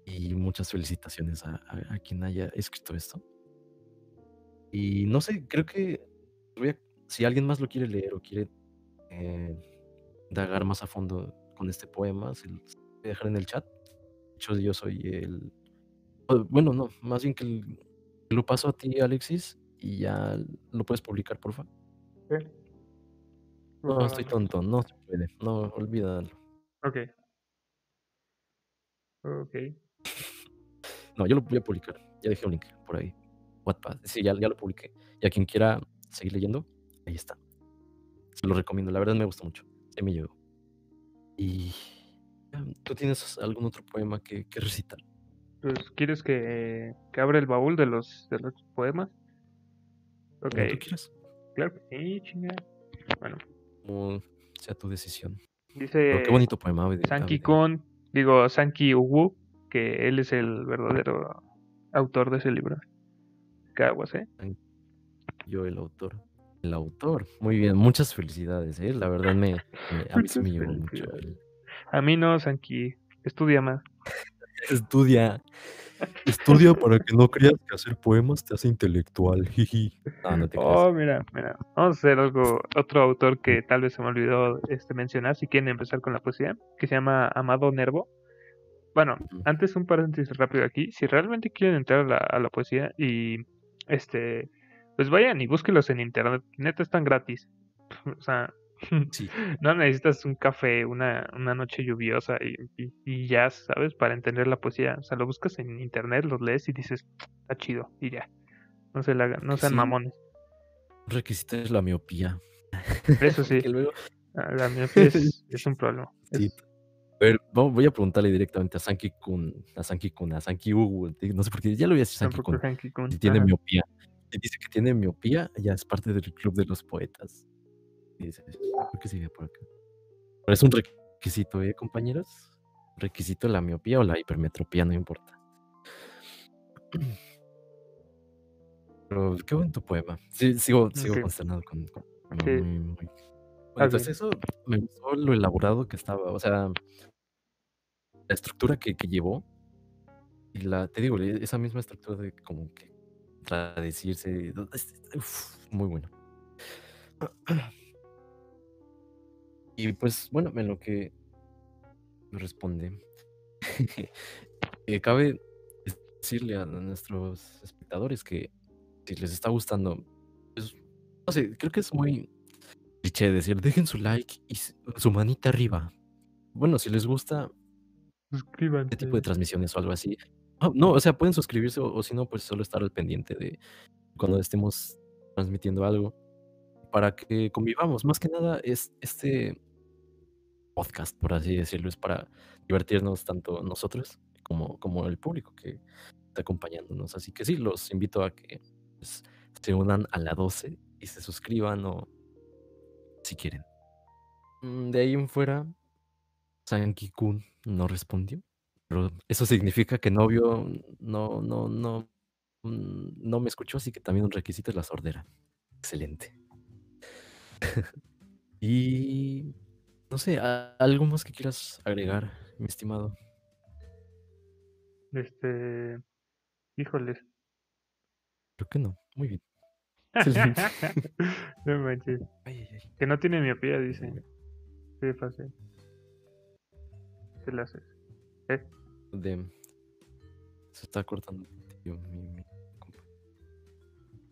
Y muchas felicitaciones a, a- a quien haya escrito esto. Y no sé, creo que voy a- si alguien más lo quiere leer o quiere eh, más a fondo con este poema, se los voy a dejar en el chat. De hecho, yo soy el... Bueno, no, más bien que el- lo paso a ti, Alexis, y ya lo puedes publicar, porfa. ¿Qué? No, estoy tonto, no se puede, no, olvídalo. Ok. Ok. No, yo lo voy a publicar, ya dejé un link por ahí. Wattpad, sí, ya, ya lo publiqué. Y a quien quiera seguir leyendo, ahí está. Se lo recomiendo, la verdad me gustó mucho, se me llegó. Y... em, ¿Tú tienes algún otro poema que, que recitar? Pues, ¿quieres que, que abra el baúl de los, de los poemas? Ok. Tú quieras, Claro que sí, chinga. Bueno, como sea tu decisión. dice Pero qué bonito poema, Sanki Kun, digo Sanki Uwu, que él es el verdadero autor de ese libro. Caguas, ¿eh? Yo, el autor. El autor. Muy bien, muchas felicidades, ¿eh? La verdad me, me- a mí sí me mucho. el- A mí no, Sanki. Estudia más. Estudia. Estudia para que no creas que hacer poemas te hace intelectual. Jiji. No, no te creas. Oh, mira, mira. Vamos a hacer algo, otro autor que tal vez se me olvidó este, mencionar, si quieren empezar con la poesía, que se llama Amado Nervo. Bueno, antes un paréntesis rápido aquí. Si realmente quieren entrar a la, a la poesía y este, pues vayan y búsquenlos en internet. Neta están gratis. O sea, Sí. no necesitas un café, una, una noche lluviosa y, y, y ya, ¿sabes? Para entender la poesía. O sea, lo buscas en internet, los lees y dices, está chido, y ya. No se la no sean sí. mamones. Requisito es la miopía. Eso sí, luego- ah, la miopía es, es un problema. Sí. Es- A ver, vamos- voy a preguntarle directamente a Sanki Kun, a Sanki Kun, a Sanki Ugu, no sé por qué, ya lo voy a decir Sanki Kun, Kun. si tiene miopía. Si dice que tiene miopía, ya es parte del club de los poetas. Y dice, ¿por qué sigue por acá? Pero es un requisito, ¿eh, compañeros? Requisito la miopía o la hipermetropía, no importa. Pero qué bonito poema. Sí, sigo, sigo consternado con, Sí. muy. Ok. Entonces eso me gustó lo elaborado que estaba, o sea, la estructura que, que llevó y la, te digo, e- esa misma estructura de como que contradecirse, muy bueno. Y pues bueno, en lo que me responde, eh, cabe decirle a nuestros espectadores que si les está gustando, pues, no sé, creo que es muy cliché decir, dejen su like y su manita arriba. Bueno, si les gusta Suscríbanse. este tipo de transmisiones o algo así. no, o sea, pueden suscribirse o, o si no, pues solo estar al pendiente de cuando estemos transmitiendo algo para que convivamos. Más que nada es este podcast, por así decirlo, es para divertirnos tanto nosotros como, como el público que está acompañándonos. Así que sí, los invito a que pues, se unan a la 12 y se suscriban o si quieren. Mm, De ahí en fuera, Sanki-kun no respondió. Pero eso significa que no vio, no, no, no, mm, no me escuchó, así que también un requisito es la sordera. Excelente. y no sé, ¿a- ¿algo más que quieras agregar, mi estimado? Este. Híjoles. Creo que no. Muy bien. No manches. Ay, ay, ay. Que no tiene miopía, dice. Sí, fácil. ¿Qué le haces? ¿Eh? Se está cortando. tío, mi- mi.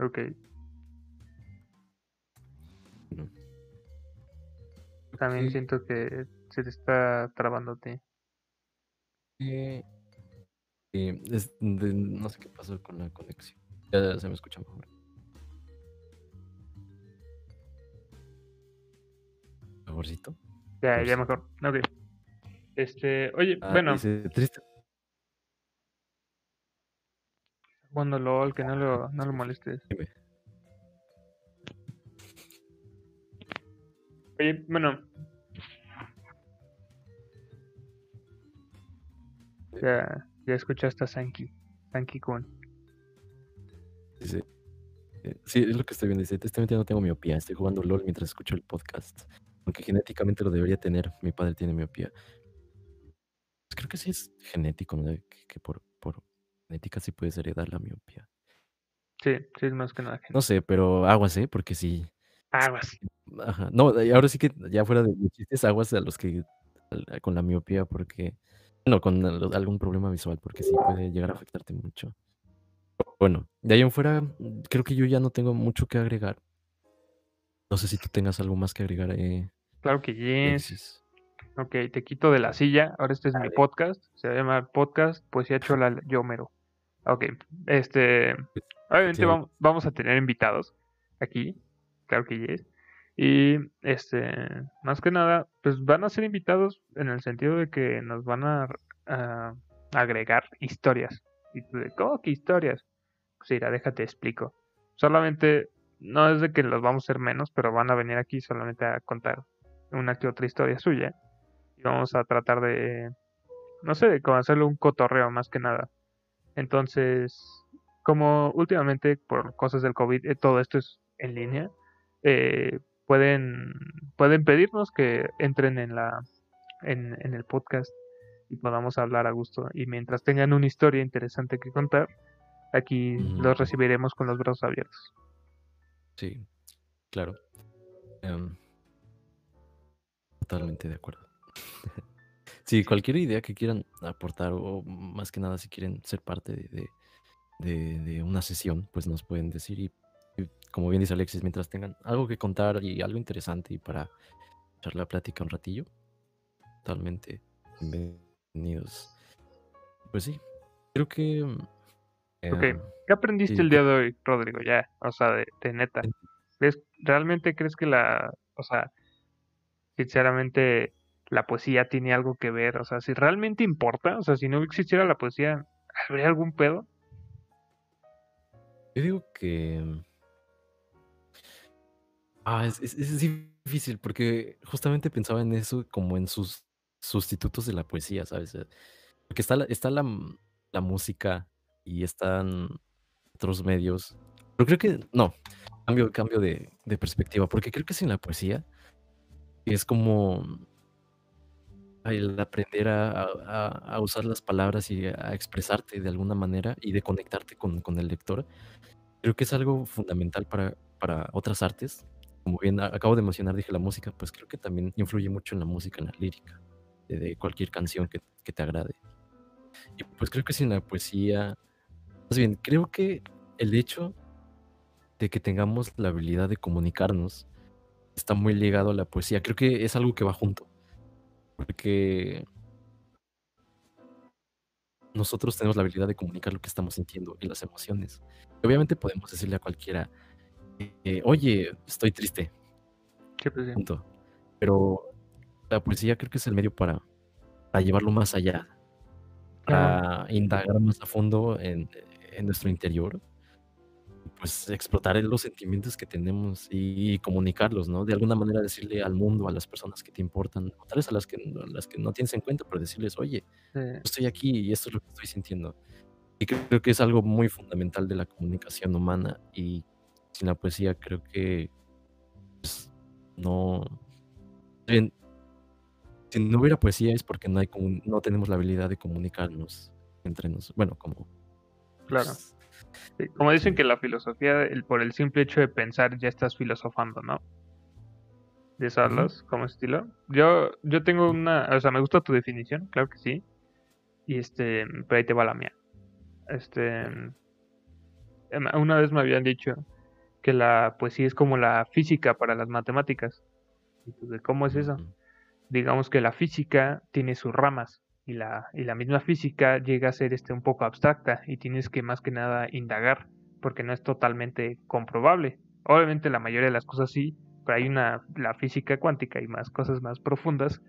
Ok. También siento que se te está trabándote. Eh, eh, es no sé qué pasó con la conexión. Ya se me escucha mejor. Favorcito. Ya, ya mejor. Ok. Este, oye, ah, bueno. Dice, triste. Bueno, LOL, que no lo, no lo molestes. Dime. Oye, bueno, Ya, ya escuchaste a Sanki. Sanki Kun. Dice, eh, sí, es lo que estoy viendo. Dice, tristemente no tengo miopía. Estoy jugando LOL mientras escucho el podcast. Aunque genéticamente lo debería tener. Mi padre tiene miopía. Pues creo que sí es genético, ¿no? Que, que por, por genética sí puedes heredar la miopía. Sí, sí, es más que nada. No sé, pero aguas, ¿eh? Porque sí. Aguas. Ajá. No, ahora sí que ya fuera de chistes, aguas a los que con la miopía, porque. No, con al- algún problema visual, porque sí puede llegar a afectarte mucho. Bueno, de ahí en fuera, mm, creo que yo ya no tengo mucho que agregar. No sé si tú tengas algo más que agregar, eh, Claro que yes. Alexis. Ok, te quito de la silla. Ahora este es mi podcast. Se va a llamar Podcast Poesía Chola Yomero. Ok, este. Obviamente Sí. vamos, vamos a tener invitados aquí. Claro que yes. Y este, más que nada, pues van a ser invitados en el sentido de que nos van a, agregar historias. Y tú de, ¿cómo que historias? Pues mira, déjate explico. Solamente, no es de que los vamos a hacer menos, pero van a venir aquí solamente a contar una que otra historia suya. Y vamos a tratar de, no sé, de como hacerle un cotorreo más que nada. Entonces, como últimamente por cosas del COVID eh, todo esto es en línea, eh, pueden, pueden pedirnos que entren en, la, en, en el podcast y podamos hablar a gusto. Y mientras tengan una historia interesante que contar, aquí Ujú. los recibiremos con los brazos abiertos. Sí, claro. Em, totalmente de acuerdo. Sí, cualquier idea que quieran aportar, o más que nada si quieren ser parte de, de- de- de una sesión, pues nos pueden decir. Y como bien dice Alexis, mientras tengan algo que contar y algo interesante y para echar la plática un ratillo, totalmente bienvenidos. Pues sí, creo que. mm, Ok. em, ¿Qué aprendiste Sí, el ¿qué- día de hoy, Rodrigo? Ya, o sea, de, de neta. ¿Crees- ¿Realmente crees que la, o sea, sinceramente, la poesía tiene algo que ver? O sea, si realmente importa, o sea, si no existiera la poesía, ¿habría algún pedo? Yo digo que. Mm, Ah, es, es- difícil porque justamente pensaba en eso como en sus sustitutos de la poesía, ¿sabes? Eh, Porque está la, está la, m- la música y están otros medios. Pero creo que no, cambio, cambio de, de perspectiva, porque creo que sin la poesía es como el aprender a, a- a usar las palabras y a expresarte de alguna manera y de conectarte con, con el lector. Creo que es algo fundamental para, para otras artes. Como bien acabo de mencionar, dije la música, pues creo que también influye mucho en la música, en la lírica, de, cualquier canción que, que te agrade. Y pues creo que sin la poesía, más bien, creo que el hecho de que tengamos la habilidad de comunicarnos está muy ligado a la poesía. Creo que es algo que va junto. Porque nosotros tenemos la habilidad de comunicar lo que estamos sintiendo y las emociones. Obviamente podemos decirle a cualquiera, eh, oye, estoy triste, Sí, pues sí. punto. Pero la poesía creo que es el medio para, para llevarlo más allá, para indagar más a fondo en, en nuestro interior, pues explotar los sentimientos que tenemos y, comunicarlos, ¿no? De alguna manera decirle al mundo, a las personas que te importan, o tal vez a las que, a las que no tienes en cuenta, pero decirles, oye, Sí. estoy aquí y esto es lo que estoy sintiendo. Y creo, creo que es algo muy fundamental de la comunicación humana y sin la poesía creo que pues, no... bien, si no hubiera poesía es porque no, hay no tenemos la habilidad de comunicarnos entre nosotros. Bueno, como... Claro. pues, Sí, Como dicen que la filosofía, el, por el simple hecho de pensar, ya estás filosofando, ¿no? De hablas como estilo. Yo, yo tengo una, o sea, me gusta tu definición, claro que sí. Y este, pero ahí te va la mía. Este, em, una vez me habían dicho que la poesía es como la física para las matemáticas. ¿de ¿Cómo es eso? digamos que la física tiene sus ramas y la, y la misma física llega a ser este un poco abstracta y tienes que más que nada indagar porque no es totalmente comprobable. Obviamente la mayoría de las cosas sí, pero hay una, la física cuántica y más cosas más profundas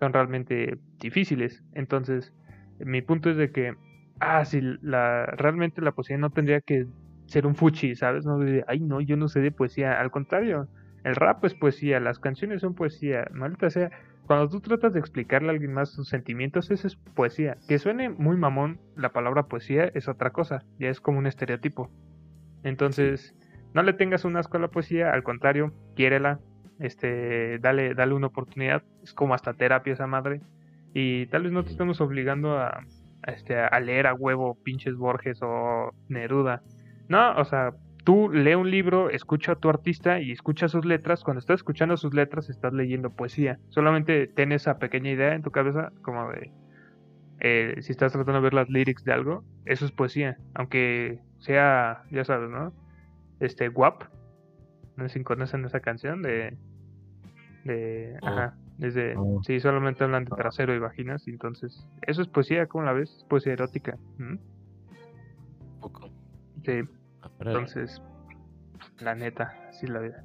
son realmente difíciles. Entonces, mi punto es de que, ah, si la, realmente la poesía no tendría que ser un fuchi, ¿sabes? No de, ay, no, yo no sé de poesía. Al contrario, el rap es poesía, las canciones son poesía. Maldita sea, cuando tú tratas de explicarle a alguien más sus sentimientos, eso es poesía. Que suene muy mamón la palabra poesía es otra cosa, ya es como un estereotipo. Entonces, no le tengas una asco a la poesía, al contrario, quiérela, este, dale, dale una oportunidad, es como hasta terapia esa madre. Y tal vez no te estemos obligando a, a, este, a leer a huevo pinches Borges o Neruda. No, o sea, tú lee un libro, escucha a tu artista y escucha sus letras. Cuando estás escuchando sus letras, estás leyendo poesía. Solamente ten esa pequeña idea en tu cabeza, como de eh, si estás tratando de ver las lyrics de algo, eso es poesía. Aunque sea, ya sabes, ¿no? Este, WAP. No sé si conocen esa canción de. de Oh. Ajá. Desde, Oh. Sí, solamente hablan de trasero y vaginas. Entonces, eso es poesía, ¿cómo la ves? Es poesía erótica. ¿Mm? Sí, Ah, entonces, la neta, así es la vida.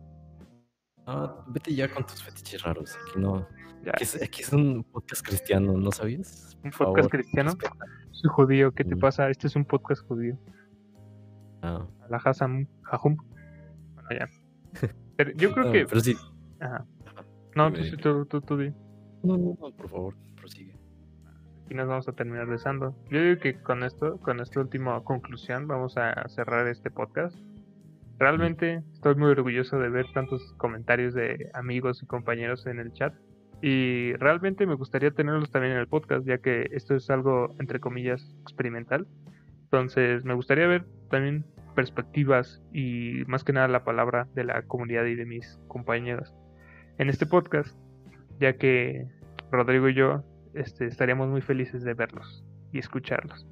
Ah, vete ya con tus fetiches raros. Aquí no. Aquí es, aquí es un podcast cristiano, ¿no sabías? un podcast favor, cristiano. Soy judío, ¿qué te Mm. pasa? Este es un podcast judío. Ah, La Hasam, Jajum. Bueno, ya. Pero yo creo ah, que. Pero sí. Ajá. No, tú, tú, tú, tú di. No, no, no, por favor. Y nos vamos a terminar besando. Yo digo que con esto, con esta última conclusión, vamos a cerrar este podcast. Realmente estoy muy orgulloso de ver tantos comentarios de amigos y compañeros en el chat. Y realmente me gustaría tenerlos también en el podcast, ya que esto es algo, entre comillas, experimental. Entonces, me gustaría ver también perspectivas y más que nada la palabra de la comunidad y de mis compañeros en este podcast, ya que Rodrigo y yo este, estaríamos muy felices de verlos y escucharlos.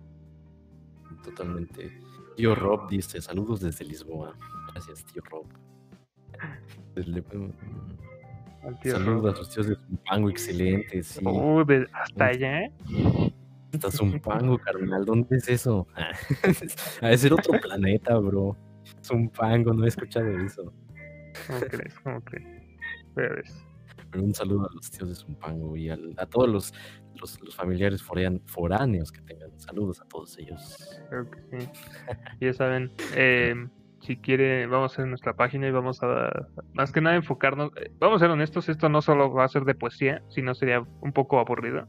Totalmente. Tío Rob dice: Saludos desde Lisboa. Gracias, tío Rob. Le- mm, tío Saludos Rob. a los tíos de Zumpango, excelente, sí. De- hasta allá, ¿eh? Hasta Zumpango, carnal, ¿dónde es eso? a ser otro planeta, bro. Zumpango, no he escuchado eso. ¿Cómo crees? ¿Cómo crees? Pero ves. Pero un saludo a los tíos de Zumpango y al- a todos los, los, los familiares forean- foráneos que tengan. Saludos a todos ellos. Creo que sí. Ya saben, eh, si quiere, vamos a hacer nuestra página y vamos a, más que nada, enfocarnos. eh, Vamos a ser honestos, esto no solo va a ser de poesía, sino sería un poco aburrido.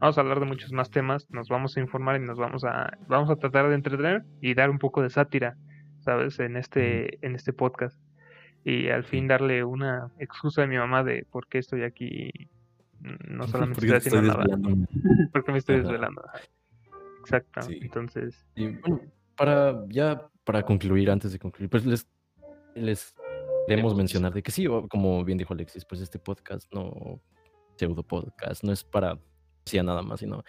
Vamos a hablar de muchos más temas, nos vamos a informar y nos vamos a, vamos a tratar de entretener y dar un poco de sátira, ¿sabes? En este, en este podcast. Y al fin darle una excusa a mi mamá de por qué estoy aquí. mm, No solamente Porque estoy haciendo nada. porque me estoy Ajá. desvelando. Exacto. Sí. Entonces, Y bueno, para ya para concluir, antes de concluir, pues les, les queremos mencionar de que sí, como bien dijo Alexis, pues este podcast no pseudo podcast, no es para decía nada más, sino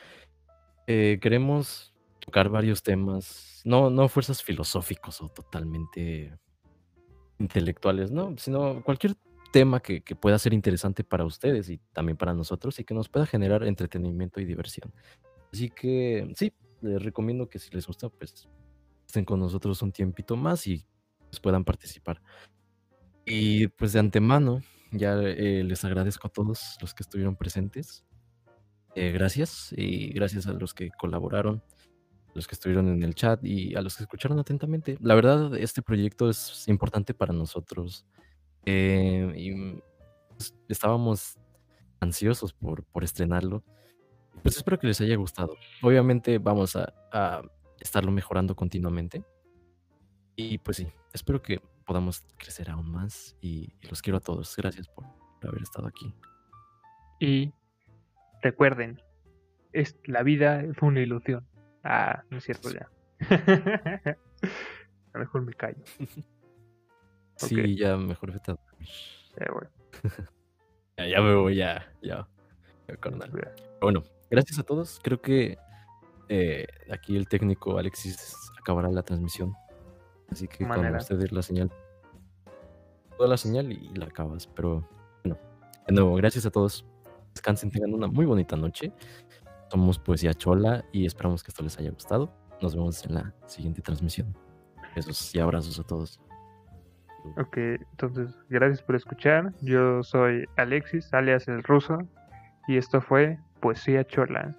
eh, queremos tocar varios temas, no, no fuerzas filosóficos o totalmente intelectuales, no, sino cualquier tema que, pueda ser interesante para ustedes y también para nosotros y que nos pueda generar entretenimiento y diversión. Así que sí, les recomiendo que si les gusta, pues estén con nosotros un tiempito más y pues, puedan participar. Y pues de antemano, ya eh, les agradezco a todos los que estuvieron presentes. Eh, gracias y gracias a los que colaboraron, los que estuvieron en el chat y a los que escucharon atentamente. La verdad, este proyecto es importante para nosotros. eh, y pues, estábamos ansiosos por, por estrenarlo. Pues espero que les haya gustado. Obviamente vamos a, a estarlo mejorando continuamente. Y pues sí, espero que podamos crecer aún más. Y, los quiero a todos. Gracias por, haber estado aquí. y recuerden, es, la vida fue una ilusión. Ah, no es cierto ya. a lo mejor me callo. Sí, ya mejor vete a. Ya, bueno, Ya, ya me voy, ya, ya. ya, carnal. Pero bueno, gracias a todos. Creo que eh, aquí el técnico Alexis acabará la transmisión. Así que cuando usted dé la señal, toda la señal y la acabas. Pero bueno, de nuevo, gracias a todos. Descansen, tengan una muy bonita noche. Somos Poesía Chola y esperamos que esto les haya gustado. Nos vemos en la siguiente transmisión. Besos y abrazos a todos. Ok, entonces gracias por escuchar. Yo soy Alexis, alias el ruso, y esto fue Poesía Chola.